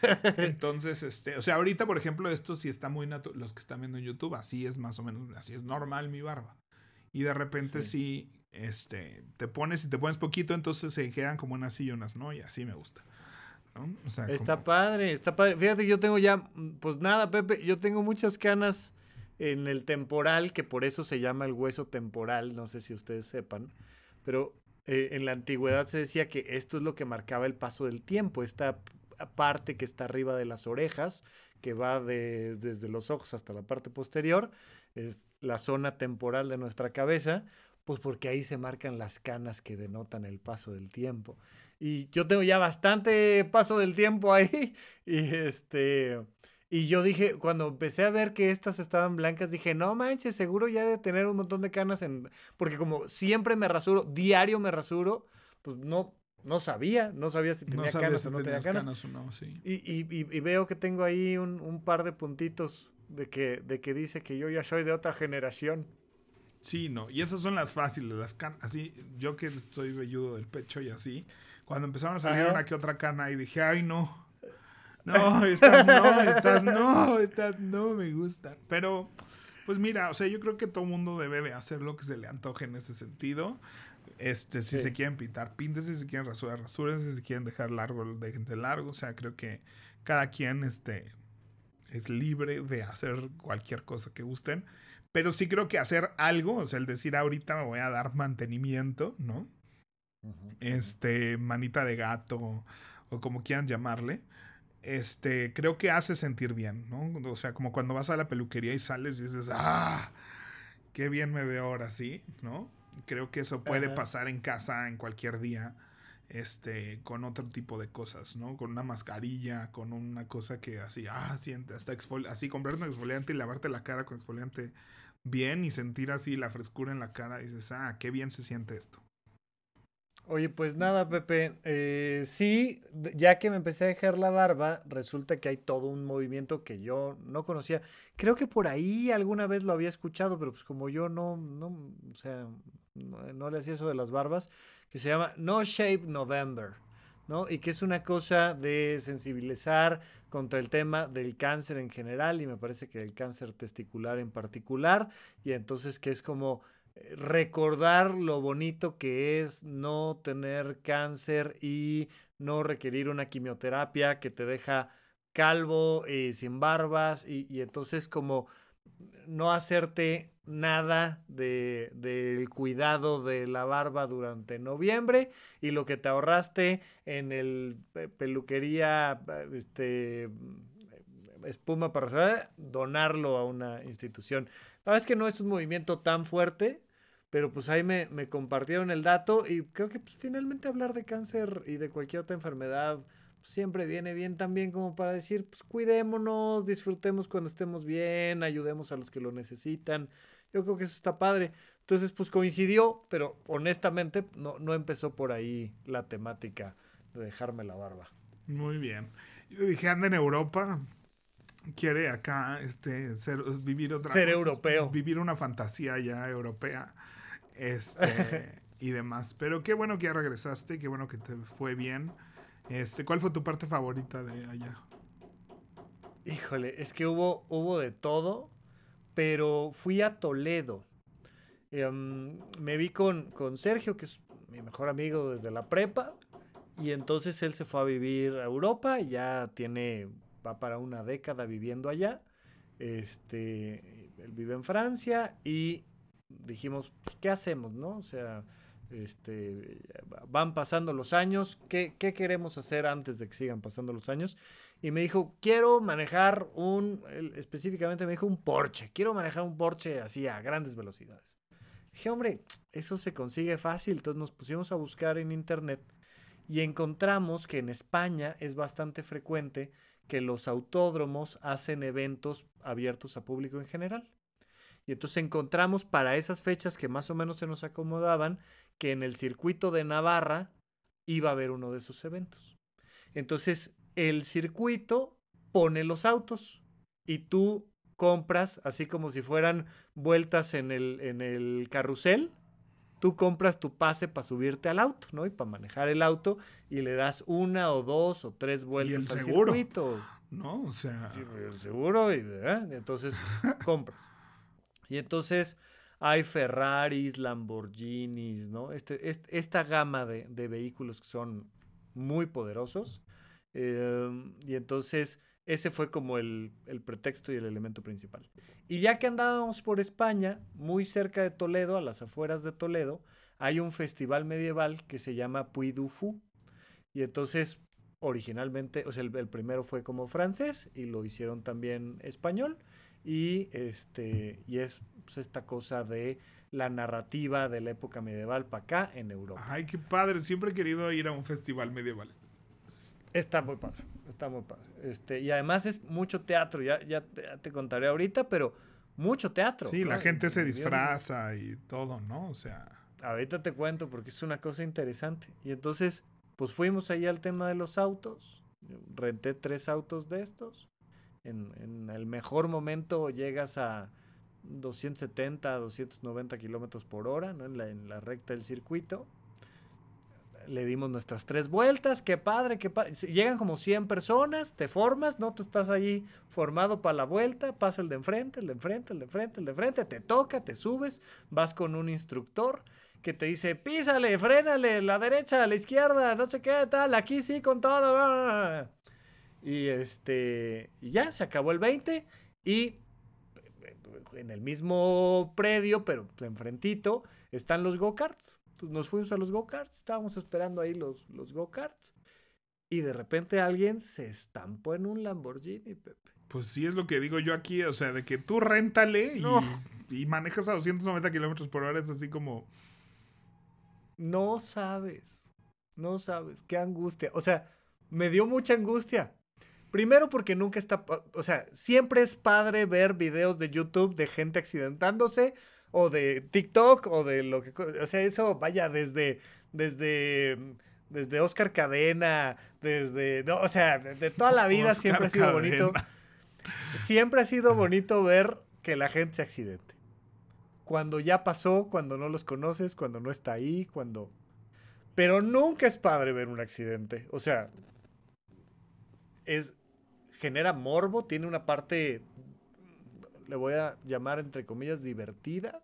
Entonces, este, o sea, ahorita, por ejemplo, esto sí está muy natural, los que están viendo en YouTube, así es más o menos, así es normal mi barba. Y de repente sí. este, te pones y te pones poquito, entonces se quedan como unas unas no, y así me gusta. ¿No? está padre, está padre. Fíjate, yo tengo ya, pues nada, Pepe, yo tengo muchas canas en el temporal, que por eso se llama el hueso temporal, no sé si ustedes sepan, pero eh, en la antigüedad se decía que esto es lo que marcaba el paso del tiempo, esta parte que está arriba de las orejas, que va de, desde los ojos hasta la parte posterior, es la zona temporal de nuestra cabeza, pues porque ahí se marcan las canas que denotan el paso del tiempo. Y yo tengo ya bastante paso del tiempo ahí. Y este. Y yo dije, cuando empecé a ver que estas estaban blancas, dije, no manches, seguro ya de tener un montón de canas en. Porque como siempre me rasuro, diario me rasuro, pues no, no sabía, no sabía si tenía canas o no tenía canas. y, y, y, veo que tengo ahí un, un, par de puntitos de que, de que dice que yo ya soy de otra generación. Sí, no, y esas son las fáciles, las canas, así, yo que estoy velludo del pecho y así, cuando empezaron a salir una que otra cana y dije, ay no, no, estas no, estas no, estas no me gustan, pero... Pues mira, o sea, yo creo que todo mundo debe de hacer lo que se le antoje en ese sentido. Este, si se quieren pintar, píntense, si se quieren rasurar, rasúrense, si se quieren dejar largo, déjense largo. O sea, creo que cada quien este, es libre de hacer cualquier cosa que gusten. Pero sí creo que hacer algo, o sea, el decir ahorita me voy a dar mantenimiento, ¿no? Este, manita de gato, o como quieran llamarle. Este, creo que hace sentir bien, ¿no? O sea, como cuando vas a la peluquería y sales y dices, ¡ah! Qué bien me veo ahora, sí, ¿no? Creo que eso puede pasar en casa en cualquier día, este, con otro tipo de cosas, ¿no? Con una mascarilla, con una cosa que así, ah, siente, hasta así comprarte un exfoliante y lavarte la cara con exfoliante bien y sentir así la frescura en la cara y dices, ah, qué bien se siente esto. Oye, pues nada, Pepe. Eh, sí, ya que me empecé a dejar la barba, resulta que hay todo un movimiento que yo no conocía. Creo que por ahí alguna vez lo había escuchado, pero pues como yo no, no, o sea, no, le hacía eso de las barbas, que se llama No Shape November, ¿no? Y que es una cosa de sensibilizar contra el tema del cáncer en general y me parece que el cáncer testicular en particular. Y entonces que es como recordar lo bonito que es no tener cáncer y no requerir una quimioterapia que te deja calvo y eh, sin barbas y, entonces como no hacerte nada del de, cuidado de la barba durante noviembre y lo que te ahorraste en el peluquería este espuma para donarlo a una institución. La verdad es que no es un movimiento tan fuerte, pero pues ahí me, compartieron el dato y creo que pues, finalmente hablar de cáncer y de cualquier otra enfermedad pues, siempre viene bien también como para decir, pues cuidémonos, disfrutemos cuando estemos bien, ayudemos a los que lo necesitan. Yo creo que eso está padre. Entonces, pues coincidió, pero honestamente no, no empezó por ahí la temática de dejarme la barba. Muy bien. Yo dije, anda en Europa, quiere acá este, ser, vivir otra... Ser europeo. Vivir una fantasía ya europea. Este, y demás. Pero qué bueno que ya regresaste, qué bueno que te fue bien. Este, ¿Cuál fue tu parte favorita de allá? Híjole, es que hubo, hubo de todo, pero fui a Toledo. Em, me vi con, con Sergio, que es mi mejor amigo desde la prepa, y entonces él se fue a vivir a Europa, ya tiene, va para una década viviendo allá. Este, él vive en Francia y dijimos, pues, ¿qué hacemos, no? O sea, este, van pasando los años, ¿qué, queremos hacer antes de que sigan pasando los años? Y me dijo, quiero manejar un, específicamente me dijo un Porsche, quiero manejar un Porsche así a grandes velocidades. Dije, hombre, eso se consigue fácil, entonces nos pusimos a buscar en internet y encontramos que en España es bastante frecuente que los autódromos hacen eventos abiertos a público en general. Y entonces encontramos para esas fechas que más o menos se nos acomodaban que en el circuito de Navarra iba a haber uno de esos eventos. Entonces el circuito pone los autos y tú compras, así como si fueran vueltas en el, en el carrusel, tú compras tu pase para subirte al auto, ¿no? Y para manejar el auto y le das una o dos o tres vueltas al circuito. ¿No? O sea. el seguro, y, entonces compras. Y entonces hay Ferraris, Lamborghinis, ¿no? Este, esta gama de, vehículos que son muy poderosos. Em, y entonces ese fue como el, el, pretexto y el elemento principal. Y ya que andábamos por España, muy cerca de Toledo, a las afueras de Toledo, hay un festival medieval que se llama Puy du. Y entonces, originalmente, el, primero fue como francés y lo hicieron también español. Y, este, y es pues, esta cosa de la narrativa de la época medieval para acá en Europa. Ay, qué padre. Siempre he querido ir a un festival medieval. Está muy padre, está muy padre. Este, y además es mucho teatro, ya, ya, te, contaré ahorita, pero mucho teatro. Sí, la gente se disfraza y todo, ¿no? O sea. Ahorita te cuento porque es una cosa interesante. Y entonces, pues fuimos ahí al tema de los autos. renté tres autos de estos. En, el mejor momento llegas a 270, 290 kilómetros por hora, ¿no? En la, en la recta del circuito. Le dimos nuestras tres vueltas, qué padre, qué padre. Llegan como 100 personas, te formas, ¿no? Tú estás ahí formado para la vuelta, pasa el de enfrente, el de enfrente, el de enfrente, el de enfrente, te toca, te subes, vas con un instructor que te dice, písale, frénale, la derecha, la izquierda, no sé qué, tal, aquí sí, con todo. Y este, y ya, se acabó el 20 y en el mismo predio, pero enfrentito, están los go-karts. nos fuimos a los go-karts, estábamos esperando ahí los, los go-karts. Y de repente alguien se estampó en un Lamborghini, Pepe. Pues sí, es lo que digo yo aquí, o sea, de que tú réntale y, y manejas a 290 kilómetros por hora, es así como... No sabes, no sabes, qué angustia. O sea, me dio mucha angustia. Primero porque nunca está, o sea, siempre es padre ver videos de YouTube de gente accidentándose o de TikTok o de lo que, o sea, eso vaya desde, desde, desde Oscar Cadena, desde, no, o sea, de, toda la vida siempre ha sido bonito. Siempre ha sido bonito ver que la gente se accidente. Cuando ya pasó, cuando no los conoces, cuando no está ahí, cuando... Pero nunca es padre ver un accidente. O sea, es, genera morbo, tiene una parte, le voy a llamar entre comillas, divertida,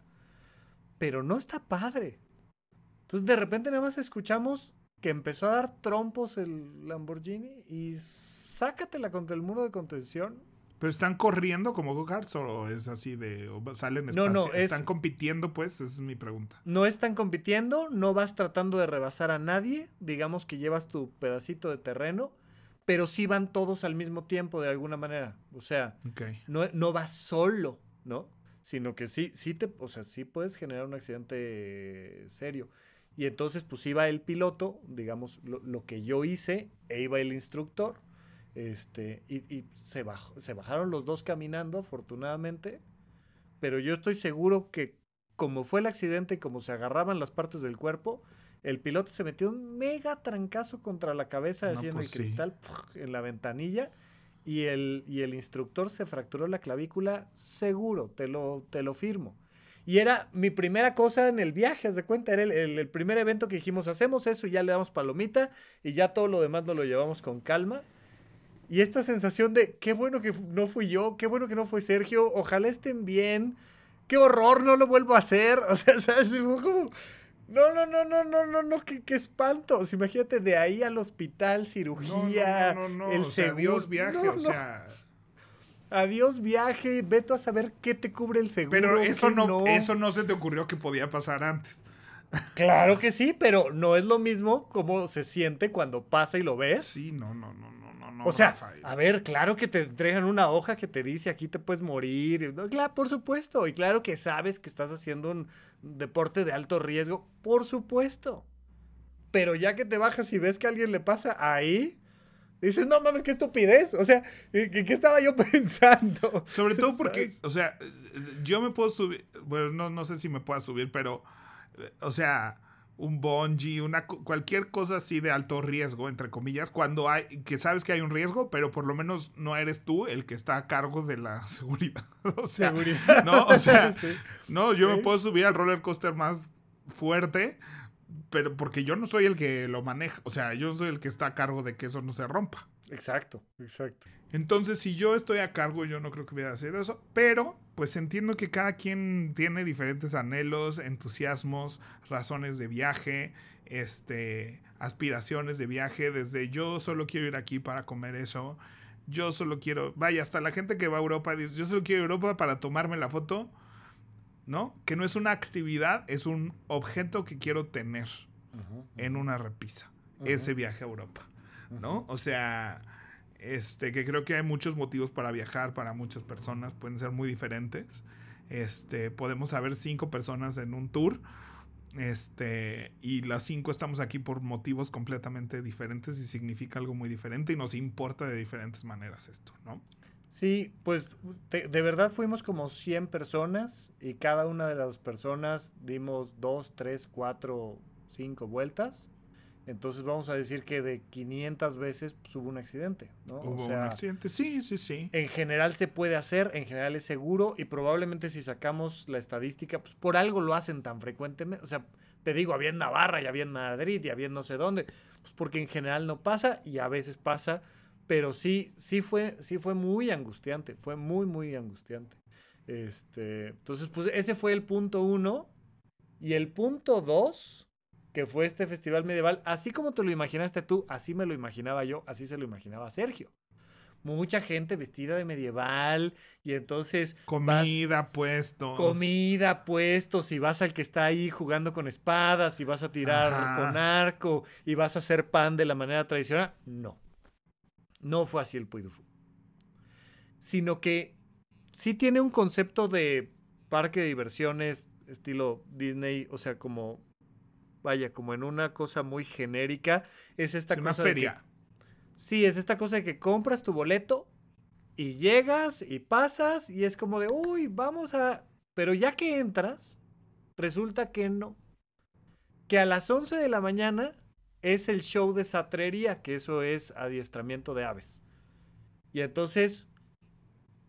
pero no está padre. Entonces de repente nada más escuchamos que empezó a dar trompos el Lamborghini y sácatela contra el muro de contención. ¿Pero están corriendo como go-karts o es así de... O salen No, no, ¿Están compitiendo pues? Esa es mi pregunta. No están compitiendo, no vas tratando de rebasar a nadie. Digamos que llevas tu pedacito de terreno pero sí van todos al mismo tiempo de alguna manera. O sea, no, no vas solo, ¿no? Sino que sí, sí te, o sea, sí puedes generar un accidente serio. Y entonces, pues iba el piloto, digamos, lo, que yo hice, e iba el instructor, este, y, y se, bajó, se bajaron los dos caminando, afortunadamente, pero yo estoy seguro que como fue el accidente y como se agarraban las partes del cuerpo, el piloto se metió un mega trancazo contra la cabeza, así en el pues cristal, en la ventanilla. Y el, y el instructor se fracturó la clavícula seguro, te lo, te lo firmo. Y era mi primera cosa en el viaje, haz de cuenta, era el, primer evento que dijimos, hacemos eso y ya le damos palomita y ya todo lo demás nos lo llevamos con calma. Y esta sensación de, qué bueno que no fui yo, qué bueno que no fue Sergio, ojalá estén bien, qué horror, no lo vuelvo a hacer. O sea, ¿sabes? Como, no, no, no, no, no, no, no, qué, qué espanto. imagínate de ahí al hospital, cirugía, no, no, no, el seguro. adiós viaje, o sea. Adiós viaje, veto a saber qué te cubre el seguro. Pero eso no, eso no se te ocurrió que podía pasar antes. Claro que sí, pero no es lo mismo como se siente cuando pasa y lo ves. Sí, no, no, no, no o sea, a ver, claro que te entregan una hoja que te dice aquí te puedes morir. claro, por supuesto. Y claro que sabes que estás haciendo un deporte de alto riesgo. Por supuesto. Pero ya que te bajas y ves que a alguien le pasa ahí, dices, no mames, qué estupidez. O sea, ¿qué, qué estaba yo pensando? Sobre todo porque, o sea, yo me puedo subir, bueno, no, no sé si me pueda subir, pero, o sea un bungee, una, cualquier cosa así de alto riesgo, entre comillas, cuando hay, que sabes que hay un riesgo, pero por lo menos no eres tú el que está a cargo de la seguridad. o sea, seguridad. no, o sea, no, yo me puedo subir al roller coaster más fuerte, pero porque yo no soy el que lo maneja, o sea, yo soy el que está a cargo de que eso no se rompa. Exacto, exacto. Entonces, si yo estoy a cargo, yo no creo que voy a hacer eso, pero pues entiendo que cada quien tiene diferentes anhelos, entusiasmos, razones de viaje, este, aspiraciones de viaje, desde yo solo quiero ir aquí para comer eso, yo solo quiero, vaya, hasta la gente que va a Europa dice, yo solo quiero ir a Europa para tomarme la foto, ¿no? Que no es una actividad, es un objeto que quiero tener en una repisa, ese viaje a Europa, ¿no? O sea, este, que creo que hay muchos motivos para viajar para muchas personas, pueden ser muy diferentes. Este, podemos haber cinco personas en un tour, este, y las cinco estamos aquí por motivos completamente diferentes y significa algo muy diferente y nos importa de diferentes maneras esto, ¿no? Sí, pues de, de, verdad fuimos como 100 personas y cada una de las personas dimos dos, tres, cuatro, cinco vueltas entonces vamos a decir que de 500 veces pues, hubo un accidente, ¿no? Hubo un accidente, sí, sí, sí. En general se puede hacer, en general es seguro y probablemente si sacamos la estadística, pues por algo lo hacen tan frecuentemente. O sea, te digo, había en Navarra y había en Madrid y había en no sé dónde, pues porque en general no pasa y a veces pasa, pero sí, sí fue, sí fue muy angustiante, fue muy, muy angustiante. Este, entonces, pues ese fue el punto uno. Y el punto dos que fue este festival medieval, así como te lo imaginaste tú, así me lo imaginaba yo, así se lo imaginaba Sergio. Mucha gente vestida de medieval y entonces... Comida, puestos. Comida, puestos, y vas al que está ahí jugando con espadas y vas a tirar con arco y vas a hacer pan de la manera tradicional. No, no fue así el Puy Sino que sí tiene un concepto de parque de diversiones estilo Disney, o sea, como vaya, como en una cosa muy genérica, es esta cosa. feria. sí, es esta cosa de que compras tu boleto y llegas y pasas y es como de, uy, vamos a. Pero ya que entras, resulta que no. Que a las 11 de la mañana es el show de satrería, que eso es adiestramiento de aves. Y entonces,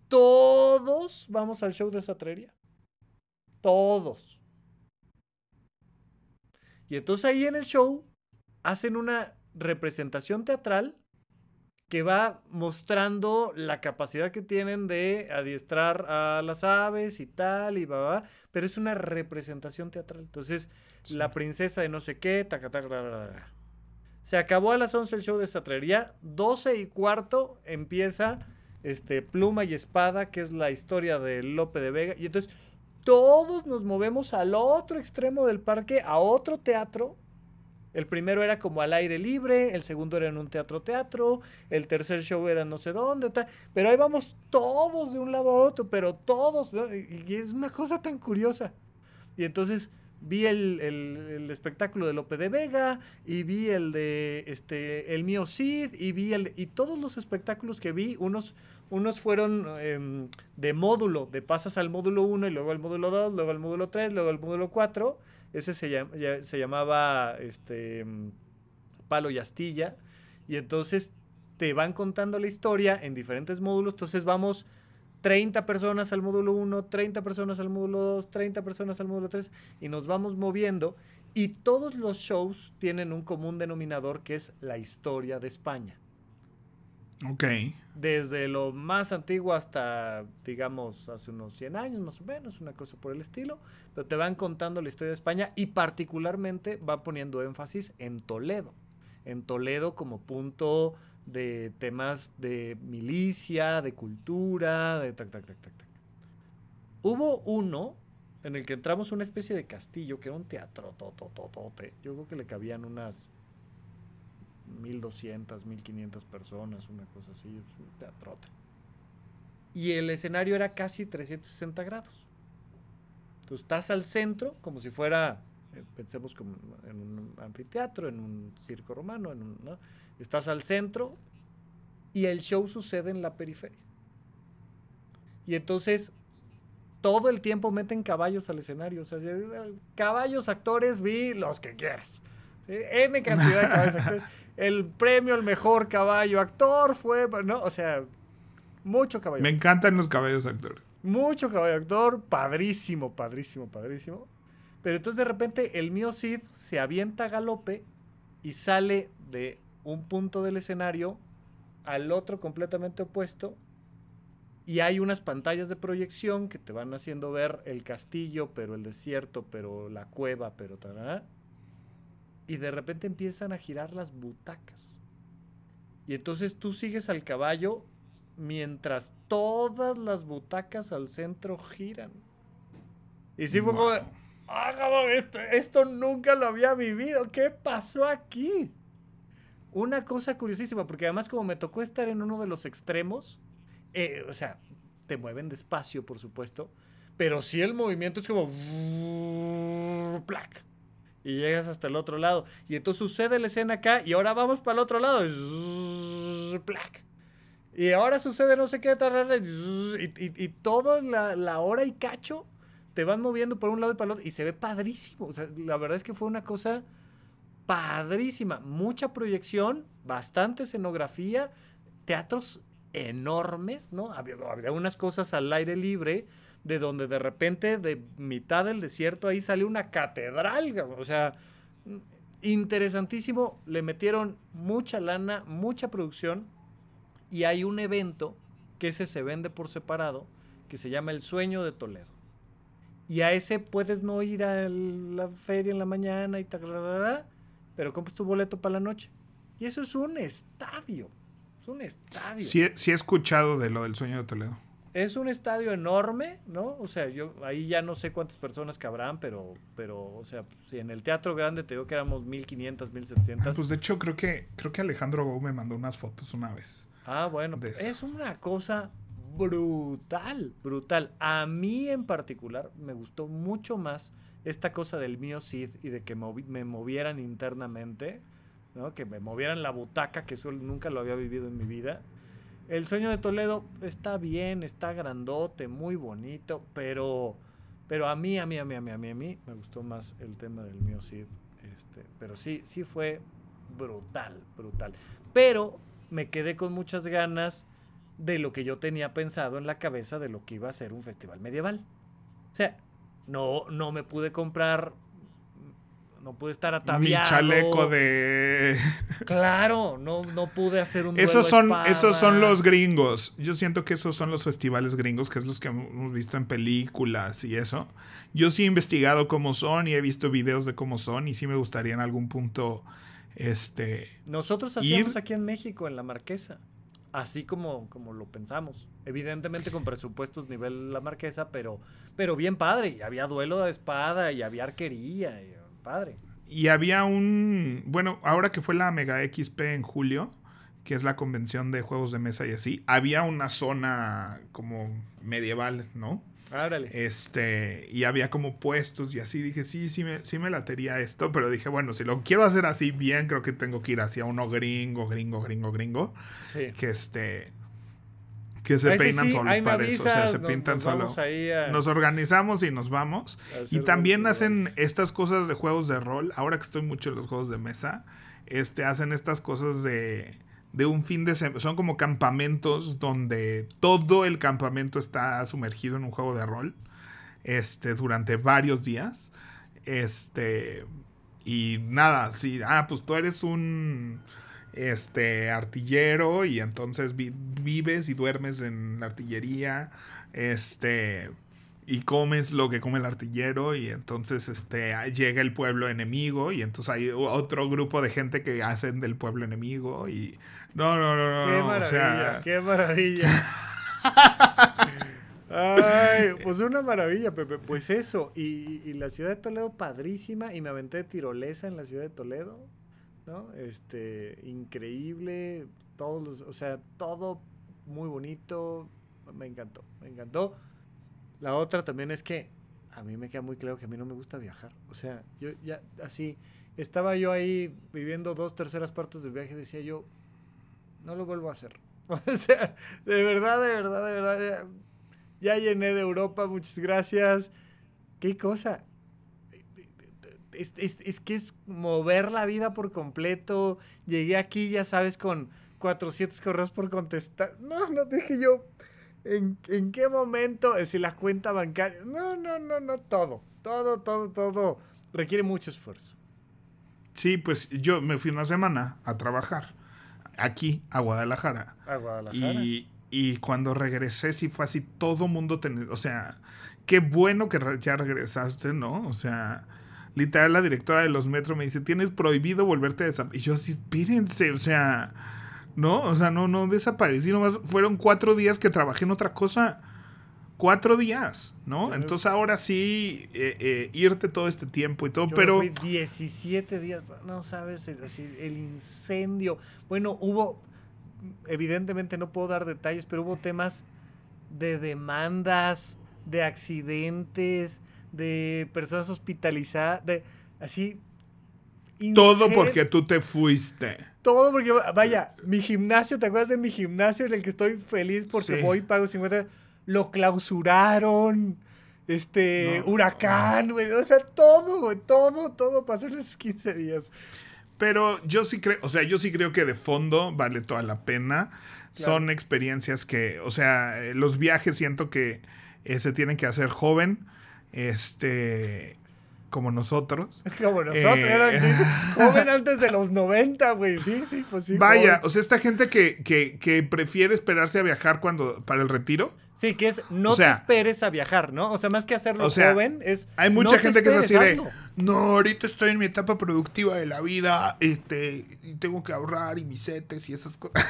todos vamos al show de satrería. Todos. Y entonces ahí en el show hacen una representación teatral que va mostrando la capacidad que tienen de adiestrar a las aves y tal, y va, pero es una representación teatral. Entonces, la princesa de no sé qué, taca, taca, Se acabó a las 11 el show de satrería, 12 y cuarto empieza este, Pluma y Espada, que es la historia de Lope de Vega, y entonces todos nos movemos al otro extremo del parque, a otro teatro. El primero era como al aire libre, el segundo era en un teatro teatro, el tercer show era no sé dónde, pero ahí vamos todos de un lado a otro, pero todos, y es una cosa tan curiosa. Y entonces vi el, espectáculo de Lope de Vega y vi el de este el mío Cid y vi el y todos los espectáculos que vi unos unos fueron em, de módulo, de pasas al módulo 1 y luego al módulo 2, luego al módulo 3, luego al módulo 4. Ese se, llamaba este, Palo y Astilla. Y entonces te van contando la historia en diferentes módulos. Entonces vamos 30 personas al módulo 1, 30 personas al módulo 2, 30 personas al módulo 3 y nos vamos moviendo. Y todos los shows tienen un común denominador que es la historia de España. Ok. Desde lo más antiguo hasta, digamos, hace unos 100 años más o menos, una cosa por el estilo. Pero te van contando la historia de España y particularmente van poniendo énfasis en Toledo. En Toledo como punto de temas de milicia, de cultura, de tac, tac, tac, tac, tac. Hubo uno en el que entramos una especie de castillo que era un teatro, totototote. Yo creo que le cabían unas 1200, 1500 personas, una cosa así, es un teatrote. Y el escenario era casi 360 grados. Tú estás al centro, como si fuera, eh, pensemos como en un anfiteatro, en un circo romano, en un, estás al centro y el show sucede en la periferia. Y entonces todo el tiempo meten caballos al escenario. O sea, caballos, actores, vi los que quieras. N cantidad de caballos actores el premio al mejor caballo actor fue, ¿no? O sea, mucho caballo. Me encantan los caballos actores. Mucho caballo actor, padrísimo, padrísimo, padrísimo. Pero entonces de repente el mío Cid se avienta a galope y sale de un punto del escenario al otro completamente opuesto y hay unas pantallas de proyección que te van haciendo ver el castillo, pero el desierto, pero la cueva, pero tal. Y de repente empiezan a girar las butacas. Y entonces tú sigues al caballo mientras todas las butacas al centro giran. Y sí fue como, ah, esto, esto nunca lo había vivido. ¿Qué pasó aquí? Una cosa curiosísima, porque además como me tocó estar en uno de los extremos, eh, o sea, te mueven despacio, por supuesto, pero sí el movimiento es como... ¡plac! Y llegas hasta el otro lado. Y entonces sucede la escena acá y ahora vamos para el otro lado. Y ahora sucede no sé qué, y, y, y toda la, la, hora y cacho te van moviendo por un lado y para el otro. Y se ve padrísimo. O sea, la verdad es que fue una cosa padrísima. Mucha proyección, bastante escenografía, teatros enormes, ¿no? Había, había, unas cosas al aire libre, de donde de repente, de mitad del desierto, ahí salió una catedral. O sea, interesantísimo. Le metieron mucha lana, mucha producción. Y hay un evento que ese se vende por separado, que se llama El Sueño de Toledo. Y a ese puedes no ir a la feria en la mañana y tal, pero compras tu boleto para la noche. Y eso es un estadio. Es un estadio. Sí, sí he escuchado de lo del sueño de Toledo. Es un estadio enorme, ¿no? O sea, yo ahí ya no sé cuántas personas cabrán, pero, pero o sea, si en el Teatro Grande te digo que éramos 1500, 1700. Pues de hecho creo que, creo que Alejandro Gou me mandó unas fotos una vez. Ah, bueno, es una cosa brutal, brutal. A mí en particular me gustó mucho más esta cosa del mío Cid y de que me movieran internamente, ¿no? que me movieran la butaca, que eso nunca lo había vivido en mi vida. El sueño de Toledo está bien, está grandote, muy bonito, pero, pero a mí, a mí, a mí, a mí, a mí, a mí, me gustó más el tema del mío Cid. Este, pero sí, sí fue brutal, brutal. Pero me quedé con muchas ganas de lo que yo tenía pensado en la cabeza de lo que iba a ser un festival medieval. O sea, no, no me pude comprar. No pude estar ataviado. Mi chaleco de. Claro, no, no pude hacer un. Esos son, esos son los gringos. Yo siento que esos son los festivales gringos, que es los que hemos visto en películas y eso. Yo sí he investigado cómo son y he visto videos de cómo son y sí me gustaría en algún punto. Este. Nosotros hacíamos aquí en México, en la Marquesa así como, como lo pensamos. Evidentemente con presupuestos nivel la marquesa, pero, pero bien padre. Y había duelo de espada y había arquería. Y, padre. Y había un. Bueno, ahora que fue la Mega XP en julio, que es la convención de juegos de mesa y así, había una zona como medieval, ¿no? Este, y había como puestos y así dije, sí, sí me, sí me latería esto, pero dije, bueno, si lo quiero hacer así bien, creo que tengo que ir hacia uno gringo, gringo, gringo, gringo. Sí. Que este, que se peinan solos para eso, o sea, se pintan solos. Nos organizamos y nos vamos. Y también hacen estas cosas de juegos de rol, ahora que estoy mucho en los juegos de mesa, este, hacen estas cosas de de un fin de semana. Son como campamentos donde todo el campamento está sumergido en un juego de rol. Este, durante varios días. Este. Y nada, sí. Ah, pues tú eres un. Este. artillero. Y entonces vives y duermes en la artillería. Este y comes lo que come el artillero y entonces este llega el pueblo enemigo y entonces hay otro grupo de gente que hacen del pueblo enemigo y no no no no qué maravilla qué maravilla Ay, pues una maravilla, Pepe. Pues eso. Y, y, la ciudad de Toledo, padrísima. Y me aventé de tirolesa en la ciudad de Toledo. ¿No? Este, increíble. Todos los, o sea, todo muy bonito. Me encantó, me encantó. La otra también es que a mí me queda muy claro que a mí no me gusta viajar. O sea, yo ya así, estaba yo ahí viviendo dos terceras partes del viaje, decía yo, no lo vuelvo a hacer. O sea, de verdad, de verdad, de verdad, ya, llené de Europa, muchas gracias. ¿Qué cosa? Es, es, que es mover la vida por completo. Llegué aquí, ya sabes, con 400 correos por contestar. No, no dije yo. ¿En, ¿En, qué momento? Es decir, la cuenta bancaria. No, no, no, no, todo. Todo, todo, todo. Requiere mucho esfuerzo. Sí, pues yo me fui una semana a trabajar. aquí, a Guadalajara. A Guadalajara. Y, y cuando regresé, sí fue así, todo mundo tenía, o sea, qué bueno que ya regresaste, ¿no? O sea, literal la directora de los metros me dice, tienes prohibido volverte a desaparecer. Y yo así, espírense, o sea, no, o sea, no, no desaparecí, nomás fueron cuatro días que trabajé en otra cosa. Cuatro días, ¿no? Entonces ahora sí, eh, eh, irte todo este tiempo y todo, Yo pero... Fui 17 días, no sabes, el, el incendio. Bueno, hubo, evidentemente no puedo dar detalles, pero hubo temas de demandas, de accidentes, de personas hospitalizadas, de así. Todo porque tú te fuiste. Todo porque, vaya, mi gimnasio, ¿te acuerdas de mi gimnasio en el que estoy feliz porque Sí. voy y pago 50? Lo clausuraron. Este, No. huracán, güey. O sea, todo, güey. Todo, todo pasó en esos 15 días. Pero yo sí creo, o sea, yo sí creo que de fondo vale toda la pena. Son experiencias que, o sea, eh, los viajes siento que eh, se tienen que hacer joven, este, como nosotros. Como nosotros, Eh. eran joven antes de los 90, güey. Sí, sí, pues sí. Vaya, joven. o sea, esta gente que, que, que prefiere esperarse a viajar cuando para el retiro. Sí, que es no o sea- te esperes a viajar, ¿no? O sea, más que hacerlo O sea, joven, es. Hay mucha no gente que es así de, hazlo. no, ahorita estoy en mi etapa productiva de la vida, este, y tengo que ahorrar y mis setes y esas cosas.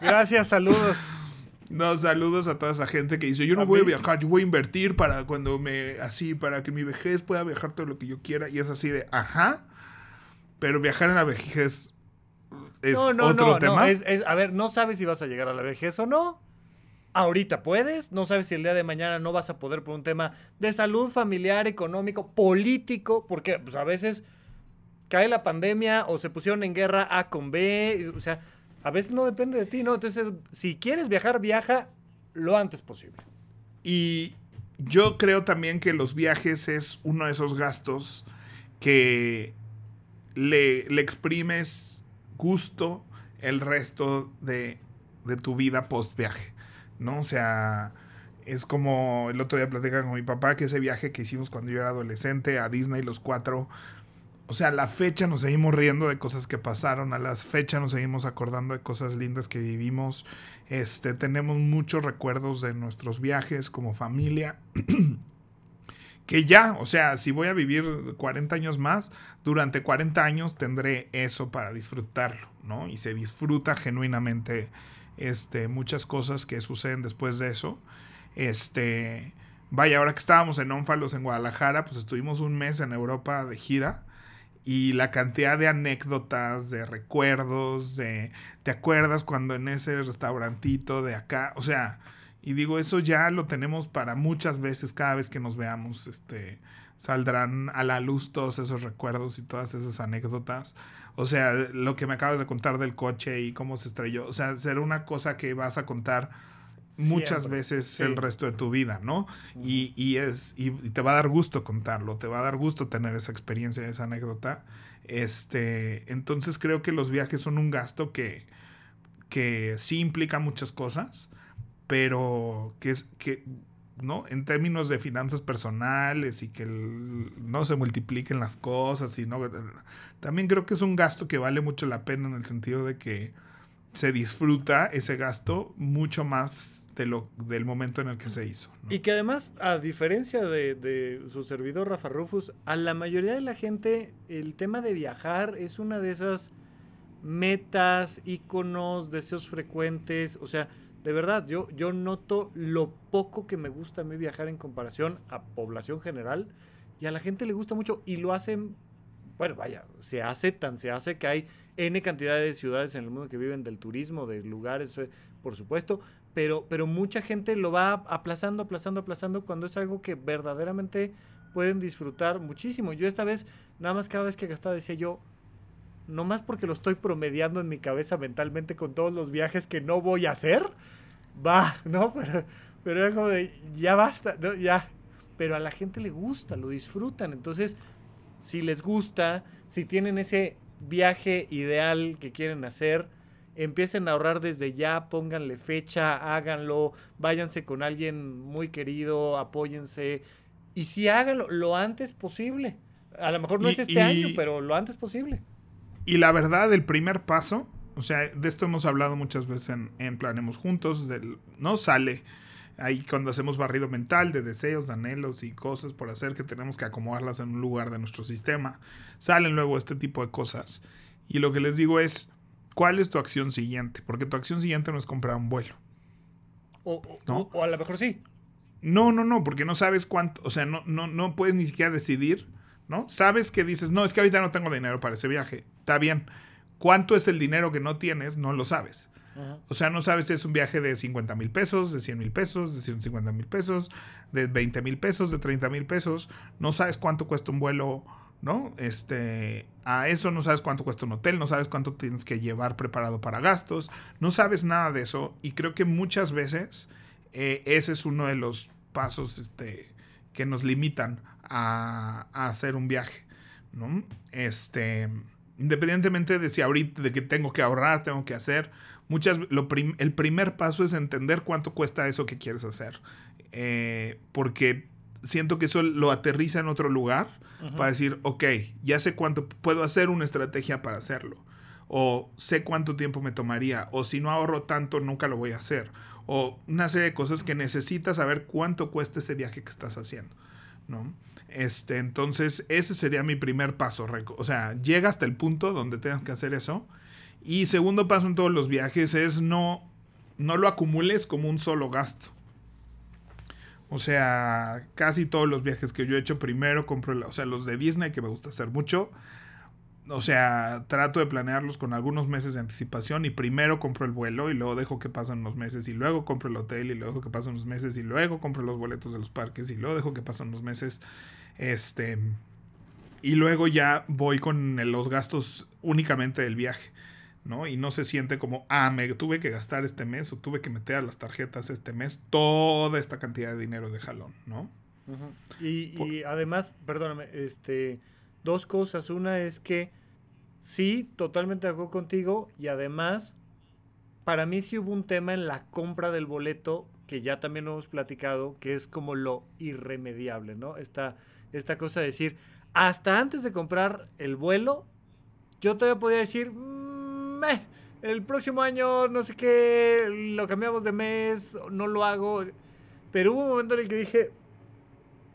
Gracias, saludos. No, saludos a toda esa gente que dice, yo no A voy a viajar, yo voy a invertir para cuando me, así, para que mi vejez pueda viajar todo lo que yo quiera. Y es así de, ajá, pero viajar en la vejez es no, no, otro no, tema. no. Es, es- a ver, no sabes si vas a llegar a la vejez o no. Ahorita puedes, no sabes si el día de mañana no vas a poder por un tema de salud familiar, económico, político, porque pues, a veces cae la pandemia o se pusieron en guerra A con B, o sea, a veces no depende de ti, ¿no? Entonces, si quieres viajar, viaja lo antes posible. Y yo creo también que los viajes es uno de esos gastos que le, le exprimes gusto el resto de, de tu vida post viaje, ¿no? O sea, es como el otro día platicaba con mi papá que ese viaje que hicimos cuando yo era adolescente a Disney los cuatro, o sea, a la fecha nos seguimos riendo de cosas que pasaron, a la fecha nos seguimos acordando de cosas lindas que vivimos. Este, tenemos muchos recuerdos de nuestros viajes como familia. que ya, o sea, si voy a vivir 40 años más, durante 40 años tendré eso para disfrutarlo, ¿no? Y se disfruta genuinamente este, muchas cosas que suceden después de eso. Este, vaya, ahora que estábamos en Ónfalos en Guadalajara, pues estuvimos un mes en Europa de gira y la cantidad de anécdotas, de recuerdos, de ¿te acuerdas cuando en ese restaurantito de acá? O sea, y digo, eso ya lo tenemos para muchas veces, cada vez que nos veamos, este saldrán a la luz todos esos recuerdos y todas esas anécdotas. O sea, lo que me acabas de contar del coche y cómo se estrelló, o sea, será una cosa que vas a contar muchas Siempre, veces sí. el resto de tu vida, ¿no? y, y es y, y te va a dar gusto contarlo, te va a dar gusto tener esa experiencia, esa anécdota. Este, entonces creo que los viajes son un gasto que, que sí implica muchas cosas, pero que es que ¿no? En términos de finanzas personales y que el- no se multipliquen las cosas y no también creo que es un gasto que vale mucho la pena en el sentido de que se disfruta ese gasto mucho más de lo, del momento en el que se hizo. Y que además, a diferencia de, de su servidor Rafa Rufus, a la mayoría de la gente el tema de viajar es una de esas metas, íconos, deseos frecuentes. O sea, de verdad, yo, yo noto lo poco que me gusta a mí viajar en comparación a población general. Y a la gente le gusta mucho y lo hacen, bueno, vaya, se hace tan se hace que hay N cantidad de ciudades en el mundo que viven del turismo, de lugares, eh, por supuesto, pero, pero mucha gente lo va aplazando, aplazando, aplazando cuando es algo que verdaderamente pueden disfrutar muchísimo. Yo esta vez, nada más cada vez que gastaba decía yo, no más porque lo estoy promediando en mi cabeza mentalmente con todos los viajes que no voy a hacer, va, ¿no? Pero, pero era como de, ya basta, ¿no? Ya. Pero a la gente le gusta, lo disfrutan. Entonces, si les gusta, si tienen ese viaje ideal que quieren hacer, empiecen a ahorrar desde ya, pónganle fecha, háganlo, váyanse con alguien muy querido, apóyense. Y sí, háganlo lo antes posible. A lo mejor no Y- es este y- año, pero lo antes posible. Y la verdad, el primer paso O sea, de esto hemos hablado muchas veces en, en Planemos Juntos, del, no sale ahí cuando hacemos barrido mental de deseos, de anhelos y cosas por hacer que tenemos que acomodarlas en un lugar de nuestro sistema. Salen luego este tipo de cosas. Y lo que les digo es, ¿cuál es tu acción siguiente? Porque tu acción siguiente no es comprar un vuelo. O, o a lo mejor sí. No, no, no, porque no sabes cuánto, o sea, no, no, no puedes ni siquiera decidir, ¿no? Sabes que dices, no, es que ahorita no tengo dinero para ese viaje. Está bien. ¿Cuánto es el dinero que no tienes? No lo sabes. O sea, no sabes si es un viaje de 50 mil pesos, de 100 mil pesos, de 150 mil pesos, de 20 mil pesos, de 30 mil pesos. No sabes cuánto cuesta un vuelo, ¿no? Este, a eso no sabes cuánto cuesta un hotel, no sabes cuánto tienes que llevar preparado para gastos, no sabes nada de eso. Y creo que muchas veces eh, ese es uno de los pasos este, que nos limitan a, hacer un viaje, ¿no? Este independientemente de si ahorita de que tengo que ahorrar, tengo que hacer, muchas lo el primer paso es entender cuánto cuesta eso que quieres hacer. Eh, porque siento que eso lo aterriza en otro lugar para decir, ok, ya sé cuánto puedo hacer una estrategia para hacerlo. O sé cuánto tiempo me tomaría. O si no ahorro tanto, nunca lo voy a hacer. O una serie de cosas que necesitas saber cuánto cuesta ese viaje que estás haciendo. ¿No? Este, entonces, ese sería mi primer paso. O sea, llega hasta el punto donde tengas que hacer eso. Y segundo paso en todos los viajes es no, no lo acumules como un solo gasto. O sea, casi todos los viajes que yo he hecho, primero compro, o sea, los de Disney que me gusta hacer mucho. O sea, trato de planearlos con algunos meses de anticipación y primero compro el vuelo y luego dejo que pasen unos meses y luego compro el hotel y luego dejo que pasen unos meses y luego compro los boletos de los parques y luego dejo que pasen unos meses este. Y luego ya voy con los gastos únicamente del viaje. ¿No? Y no se siente como, ah, me tuve que gastar este mes o tuve que meter a las tarjetas este mes toda esta cantidad de dinero de jalón, ¿no? y, además, perdóname, este, dos cosas. Una es que sí, totalmente de acuerdo contigo y además, para mí sí hubo un tema en la compra del boleto que ya también hemos platicado, que es como lo irremediable, ¿no? Esta esta cosa de decir, hasta antes de comprar el vuelo, yo todavía podía decir, el próximo año no sé qué, lo cambiamos de mes, no lo hago. Pero hubo un momento en el que dije,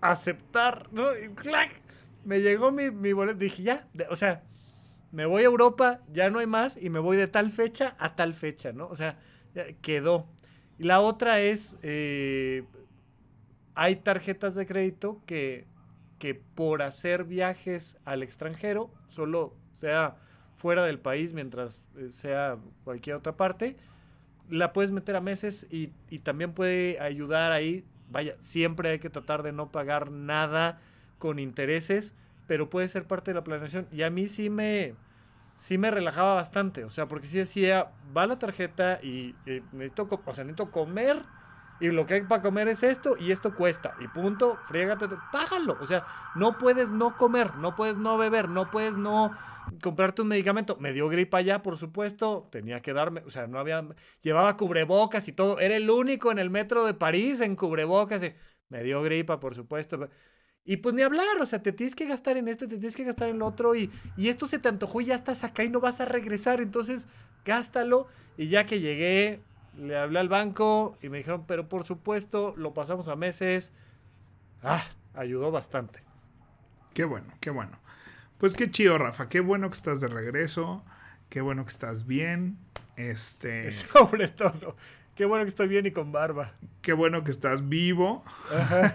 aceptar, ¿no? Y ¡clac! Me llegó mi, mi boleto, dije, ya, o sea, me voy a Europa, ya no hay más, y me voy de tal fecha a tal fecha, ¿no? O sea, quedó. Y la otra es, eh, hay tarjetas de crédito que que por hacer viajes al extranjero, solo sea fuera del país mientras eh, sea cualquier otra parte, la puedes meter a meses y, también puede ayudar ahí. Vaya, siempre hay que tratar de no pagar nada con intereses, pero puede ser parte de la planeación. Y a mí sí me, sí me relajaba bastante, o sea, porque si decía, va la tarjeta y, y necesito, o sea, necesito comer y lo que hay para comer es esto y esto cuesta. Y punto, friégate, págalo. O sea, no puedes no comer, no puedes no beber, no puedes no comprarte un medicamento. Me dio gripa ya, por supuesto, tenía que darme, o sea, no había, llevaba cubrebocas y todo. Era el único en el metro de París en cubrebocas. Y me dio gripa, por supuesto. Y pues ni hablar, o sea, te tienes que gastar en esto, te tienes que gastar en lo otro y, y esto se te antojó y ya estás acá y no vas a regresar, entonces gástalo. Y ya que llegué, le hablé al banco y me dijeron, pero por supuesto, lo pasamos a meses. Ah, ayudó bastante. Qué bueno, qué bueno. Pues qué chido, Rafa. Qué bueno que estás de regreso. Qué bueno que estás bien. Este. Sobre todo. Qué bueno que estoy bien y con barba. Qué bueno que estás vivo.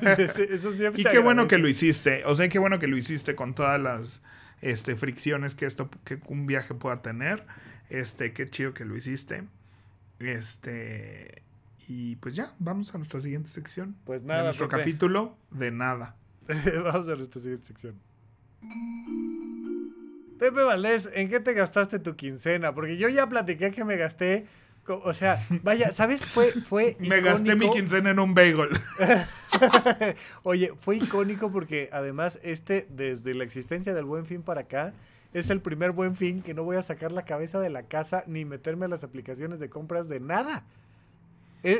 eso siempre Y qué bueno que lo hiciste. O sea, qué bueno que lo hiciste con todas las este, fricciones que esto, que un viaje pueda tener. Este, qué chido que lo hiciste. Este. Y pues ya, vamos a nuestra siguiente sección. Pues nada. A nuestro capítulo de nada. vamos a nuestra siguiente sección. Pepe Valdés, ¿en qué te gastaste tu quincena? Porque yo ya platiqué que me gasté. O sea, vaya, ¿sabes? Fue, fue Me gasté mi quincena en un bagel. Oye, fue icónico porque además este, desde la existencia del Buen Fin para acá, es el primer buen fin que no voy a sacar la cabeza de la casa ni meterme a las aplicaciones de compras de nada.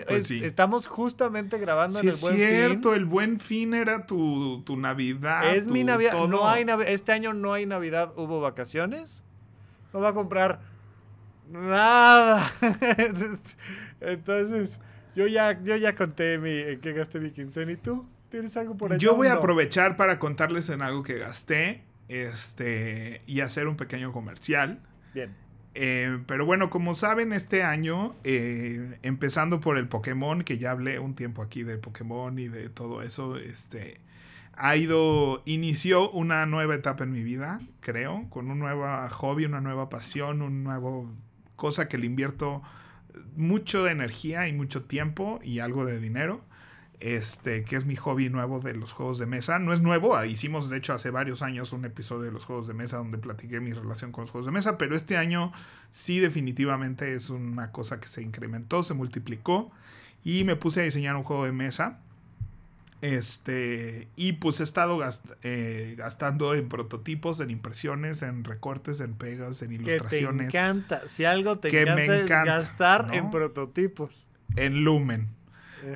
Pues estamos justamente grabando en el buen fin. Es cierto, el buen fin era tu, Navidad. Es mi Navidad. No hay este año no hay Navidad, hubo vacaciones. No va a comprar Nada. Entonces, yo ya, yo ya conté mi, en qué gasté mi quincena. ¿Y tú? ¿Tienes algo por ahí? Yo voy a aprovechar para contarles en algo que gasté este, y hacer un pequeño comercial. Bien. Eh, pero bueno, como saben, este año, eh, empezando por el Pokémon, que ya hablé un tiempo aquí del Pokémon y de todo eso, este, ha ido, inició una nueva etapa en mi vida, creo, con un nuevo hobby, una nueva pasión, un nuevo cosa que le invierto mucho de energía y mucho tiempo y algo de dinero este, que es mi hobby nuevo de los juegos de mesa. No es nuevo, ah, hicimos de hecho hace varios años un episodio de los juegos de mesa donde platiqué mi relación con los juegos de mesa, pero este año sí definitivamente es una cosa que se incrementó, se multiplicó y me puse a diseñar un juego de mesa. Este, y pues he estado eh, gastando en prototipos, en impresiones, en recortes, en pegas, en ilustraciones. Que te encanta, si algo te encanta, me es gastar en prototipos. En Lumen.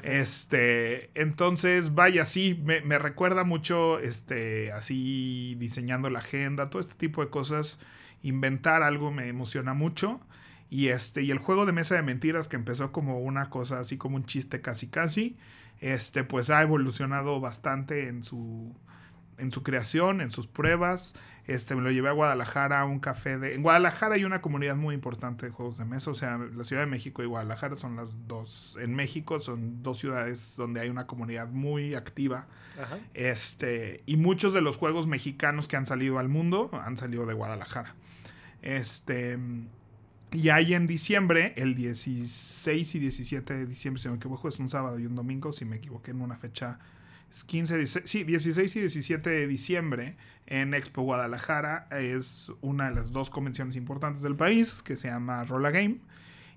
Este, entonces, vaya, sí, me, recuerda mucho, este, así diseñando la agenda, todo este tipo de cosas. Inventar algo me emociona mucho. Y este, y el juego de mesa de mentiras que empezó como una cosa así como un chiste casi casi, este, pues ha evolucionado bastante en su, en su creación, en sus pruebas. Este, me lo llevé a Guadalajara, a un café de... En Guadalajara hay una comunidad muy importante de juegos de mesa, o sea, la Ciudad de México y Guadalajara son las dos... En México son dos ciudades donde hay una comunidad muy activa. Este, y muchos de los juegos mexicanos que han salido al mundo han salido de Guadalajara. Este... Y ahí en diciembre, el 16 y 17 de diciembre, si me equivoco, es un sábado y un domingo, si me equivoqué en una fecha 15, 16, sí, 16 y 17 de diciembre en Expo Guadalajara. Es una de las dos convenciones importantes del país que se llama Rolla Game.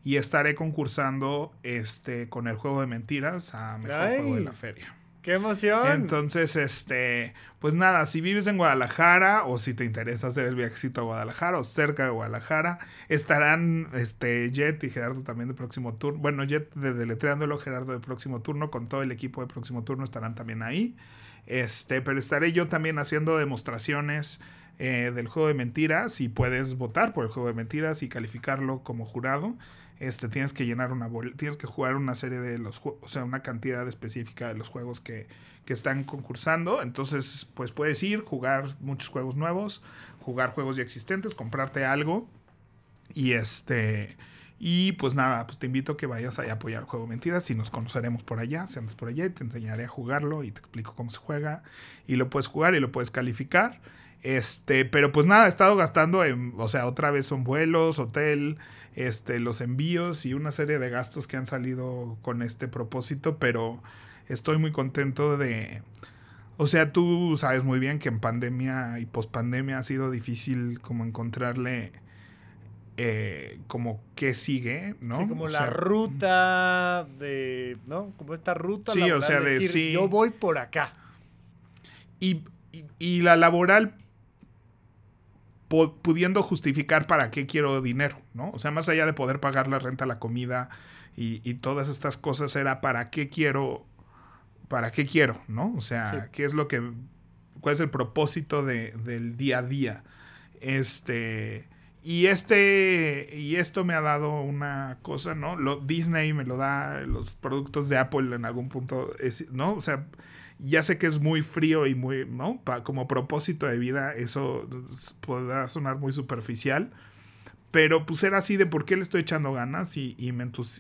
Y estaré concursando este, con el juego de mentiras a mejor juego de la feria. ¡Qué emoción! Entonces, este, pues nada, si vives en Guadalajara o si te interesa hacer el viajecito a Guadalajara o cerca de Guadalajara, estarán este, Jet y Gerardo también de próximo turno. Bueno, Jet de Deletreándolo, Gerardo de próximo turno, con todo el equipo de próximo turno estarán también ahí. Este, pero estaré yo también haciendo demostraciones eh, del juego de mentiras y puedes votar por el juego de mentiras y calificarlo como jurado este, tienes que llenar una tienes que jugar una serie de los o sea, una cantidad específica de los juegos que, que, están concursando. Entonces, pues puedes ir, jugar muchos juegos nuevos, jugar juegos ya existentes, comprarte algo. Y este. Y pues nada, pues te invito a que vayas a apoyar el juego Mentiras. Si nos conoceremos por allá, si andas por allá, te enseñaré a jugarlo y te explico cómo se juega. Y lo puedes jugar y lo puedes calificar. Este, pero pues nada, he estado gastando en, o sea, otra vez son vuelos, hotel, este, los envíos y una serie de gastos que han salido con este propósito, pero estoy muy contento de... O sea, tú sabes muy bien que en pandemia y pospandemia ha sido difícil como encontrarle eh, como qué sigue, ¿no? Sí, como la ruta de, ¿no? Como esta ruta. Sí, o sea, de decir, Yo voy por acá. y, y la laboral pudiendo justificar para qué quiero dinero, ¿no? O sea, más allá de poder pagar la renta, la comida y, todas estas cosas, era para qué quiero, para qué quiero, ¿no? O sea, qué es lo que, cuál es el propósito de, del día a día. Este, y este, y esto me ha dado una cosa, ¿no? Lo, Disney me lo da, los productos de Apple en algún punto, ¿no? O sea, ya sé que es muy frío y muy, ¿no? como propósito de vida, eso podrá sonar muy superficial. Pero pues era así de por qué le estoy echando ganas y, y,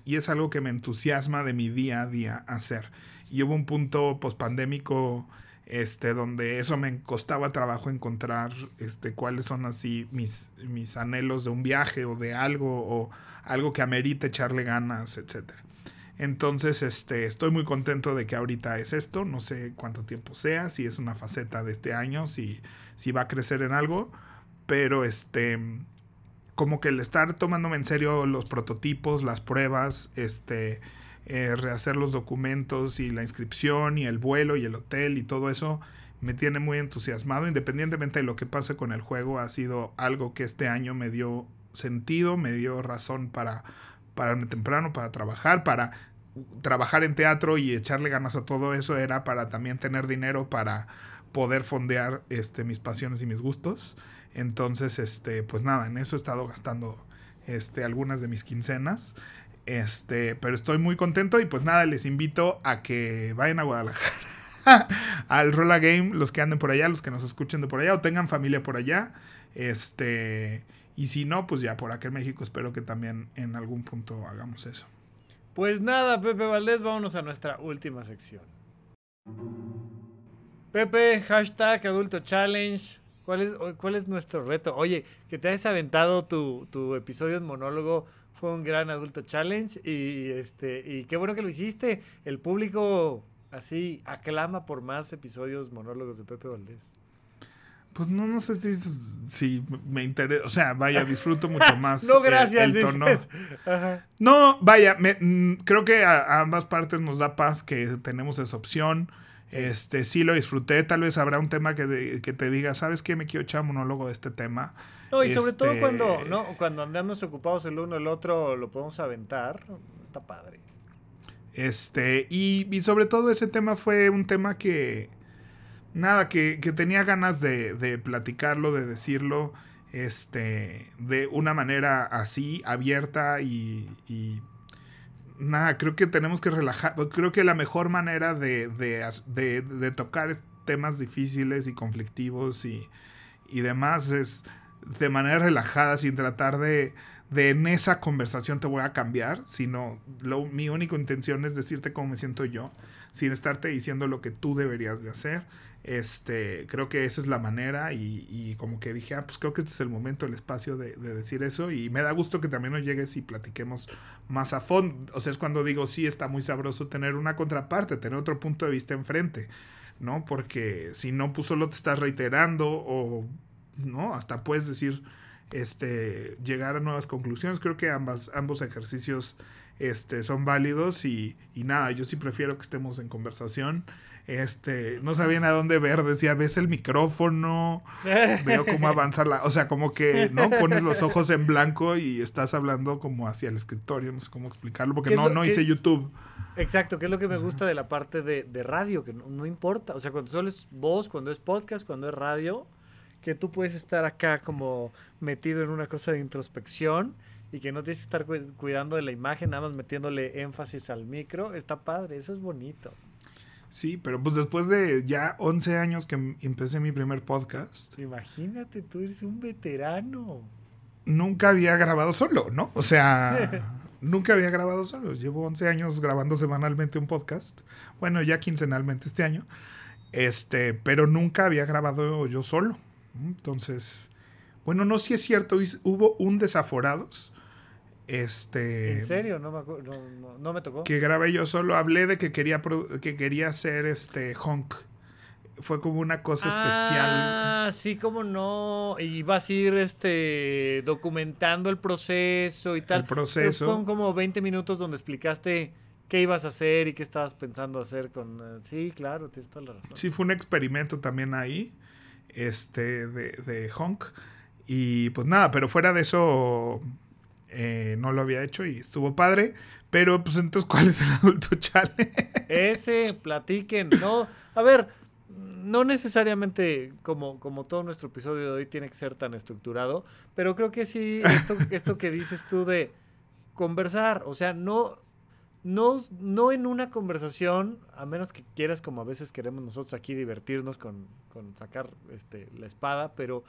y es algo que me entusiasma de mi día a día hacer. Y hubo un punto pospandémico este, donde eso me costaba trabajo encontrar este, cuáles son así mis, mis anhelos de un viaje o de algo o algo que amerite echarle ganas, etcétera. Entonces, este, estoy muy contento de que ahorita es esto. No sé cuánto tiempo sea, si es una faceta de este año, si, si va a crecer en algo. Pero este, como que el estar tomándome en serio los prototipos, las pruebas, este, eh, rehacer los documentos y la inscripción y el vuelo y el hotel y todo eso me tiene muy entusiasmado. Independientemente de lo que pase con el juego, ha sido algo que este año me dio sentido, me dio razón para pararme temprano, para trabajar, para trabajar en teatro y echarle ganas a todo eso era para también tener dinero para poder fondear este, mis pasiones y mis gustos. Entonces, este, pues nada, en eso he estado gastando este, algunas de mis quincenas. Este, pero estoy muy contento y pues nada, les invito a que vayan a Guadalajara. al Rolla Game, los que anden por allá, los que nos escuchen de por allá o tengan familia por allá. Este, y si no, pues ya por acá en México espero que también en algún punto hagamos eso. Pues nada, Pepe Valdés, vámonos a nuestra última sección. Pepe, hashtag adulto challenge. ¿Cuál es, ¿Cuál es nuestro reto? Oye, que te hayas aventado tu, tu episodio en monólogo fue un gran adulto challenge y, este y qué bueno que lo hiciste. El público así aclama por más episodios monólogos de Pepe Valdés. Pues no, no sé si, si me interesa, o sea, vaya, disfruto mucho más. no, gracias. El, tono. No, vaya, mm, creo que a, ambas partes nos da paz que tenemos esa opción. Este, sí lo disfruté, tal vez habrá un tema que, que te diga, ¿sabes qué? Me quiero echar monólogo de este tema. No, y sobre todo cuando, este no, cuando andamos ocupados el uno el otro, lo podemos aventar. Está padre. Este, y, y sobre todo ese tema fue un tema que, nada, que, que tenía ganas de, de, platicarlo, de decirlo, este, de una manera así, abierta y, nada, creo que tenemos que relajar, creo que la mejor manera de, de, de tocar temas difíciles y conflictivos y, y demás es de manera relajada, sin tratar de, de en esa conversación te voy a cambiar, sino lo, mi única intención es decirte cómo me siento yo, sin estarte diciendo lo que tú deberías de hacer. Este, creo que esa es la manera y, como que dije, ah, pues creo que este es el momento, el espacio de, de, decir eso y me da gusto que también nos llegues y platiquemos más a fondo. O sea, es cuando digo, sí, está muy sabroso tener una contraparte, tener otro punto de vista enfrente, ¿no? Porque si no, pues solo te estás reiterando o ¿no? Hasta puedes decir, este, llegar a nuevas conclusiones. Creo que ambas, ambos ejercicios este, son válidos y, y nada, yo sí prefiero que estemos en conversación. Este, no sabían a dónde ver, decía, ves el micrófono, veo cómo avanza la, o sea, como que, ¿no? Pones los ojos en blanco y estás hablando como hacia el escritorio, no sé cómo explicarlo, porque no, no hice YouTube. Exacto, que es lo que me gusta de la parte de, de radio, que no, no, importa, o sea, cuando solo es voz, cuando es podcast, cuando es radio, que tú puedes estar acá como metido en una cosa de introspección y que no tienes que estar cuidando de la imagen, nada más metiéndole énfasis al micro, está padre, eso es bonito. Sí, pero pues después de ya 11 años que empecé mi primer podcast. Imagínate, tú eres un veterano. Nunca había grabado solo, ¿no? O sea, nunca había grabado solo. Llevo 11 años grabando semanalmente un podcast. Bueno, ya quincenalmente este año. Este, pero nunca había grabado yo solo. Entonces, bueno, no sé si es cierto, hubo un desaforados. Este. ¿En serio? No me, no, no, me tocó. Que grabé yo solo. Hablé de que quería, que quería hacer este honk. Fue como una cosa especial. Ah, sí, como no. Y vas a ir este, documentando el proceso y tal. El proceso. Fueron como 20 minutos donde explicaste qué ibas a hacer y qué estabas pensando hacer con... Eh, sí, claro, tienes toda la razón. Sí, fue un experimento también ahí este, de, de Honk. Y pues nada, pero fuera de eso eh, no lo había hecho y estuvo padre. Pero pues entonces, ¿cuál es el adulto challenge? Ese, platiquen. No, a ver, no necesariamente como, como todo nuestro episodio de hoy tiene que ser tan estructurado, pero creo que sí, esto, esto que dices tú de conversar, o sea, no, no, no en una conversación, a menos que quieras, como a veces queremos nosotros aquí divertirnos con, con sacar este, la espada, pero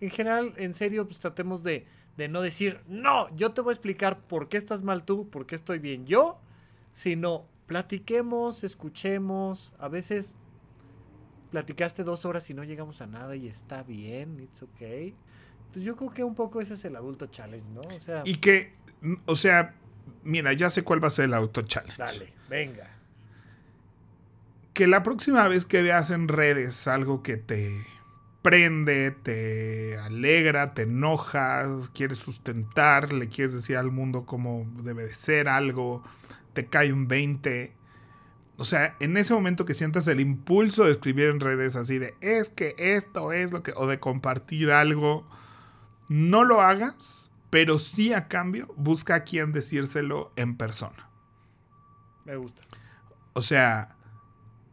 en general, en serio, pues tratemos de, de, no decir, no, yo te voy a explicar por qué estás mal tú, por qué estoy bien yo, sino platiquemos, escuchemos, a veces platicaste dos horas y no llegamos a nada y está bien, it's okay. Entonces yo creo que un poco ese es el adulto challenge, ¿no? O sea... Y que, o sea, Mira, ya sé cuál va a ser el auto challenge. Dale, venga. Que la próxima vez que veas en redes algo que te prende, te alegra, te enojas, quieres sustentar, le quieres decir al mundo cómo debe de ser algo, te cae un 20. O sea, en ese momento que sientas el impulso de escribir en redes así de es que esto es lo que, o de compartir algo, no lo hagas pero sí a cambio busca a quien decírselo en persona. Me gusta. O sea,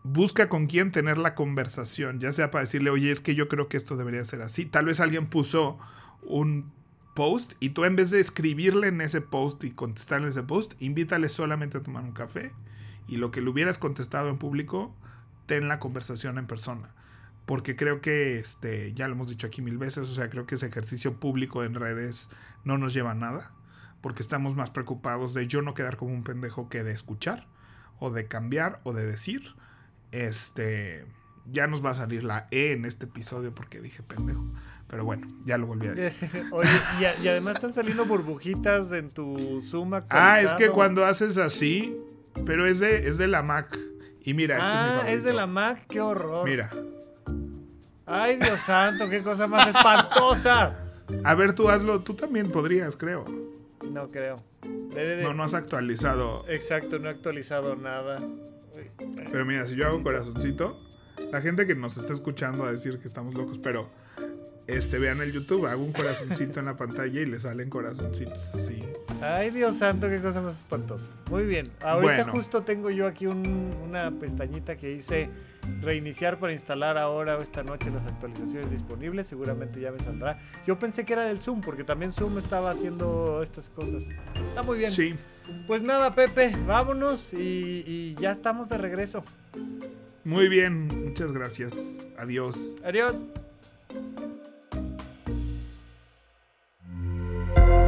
busca con quién tener la conversación, ya sea para decirle, oye, es que yo creo que esto debería ser así. Tal vez alguien puso un post y tú en vez de escribirle en ese post y contestarle en ese post, invítale solamente a tomar un café y lo que le hubieras contestado en público, ten la conversación en persona. Porque creo que, este, ya lo hemos dicho aquí mil veces, o sea, creo que ese ejercicio público en redes no nos lleva a nada. Porque estamos más preocupados de yo no quedar como un pendejo que de escuchar, o de cambiar, o de decir. Este, ya nos va a salir la E en este episodio porque dije pendejo. Pero bueno, ya lo volví a decir. Oye, y, además están saliendo burbujitas en tu Zoom Ah, es que cuando haces así, pero es de, es de la Mac. Y mira, ah, este es, es de la Mac, qué horror. Mira. Ay, Dios santo, qué cosa más espantosa. A ver, tú hazlo, tú también podrías, creo. No creo. No, no has actualizado. Exacto, no he actualizado nada. Pero mira, si yo hago corazoncito, la gente que nos está escuchando a decir que estamos locos, pero este, vean el YouTube, hago un corazoncito en la pantalla y le salen corazoncitos así. Ay, Dios santo, qué cosa más espantosa. Muy bien, ahorita justo tengo yo aquí una pestañita que dice reiniciar para instalar ahora o esta noche las actualizaciones disponibles, seguramente ya me saldrá. Yo pensé que era del Zoom, porque también Zoom estaba haciendo estas cosas. Está muy bien. Sí. Pues nada, Pepe, vámonos y, y ya estamos de regreso. Muy bien, muchas gracias. Adiós. Adiós. thank you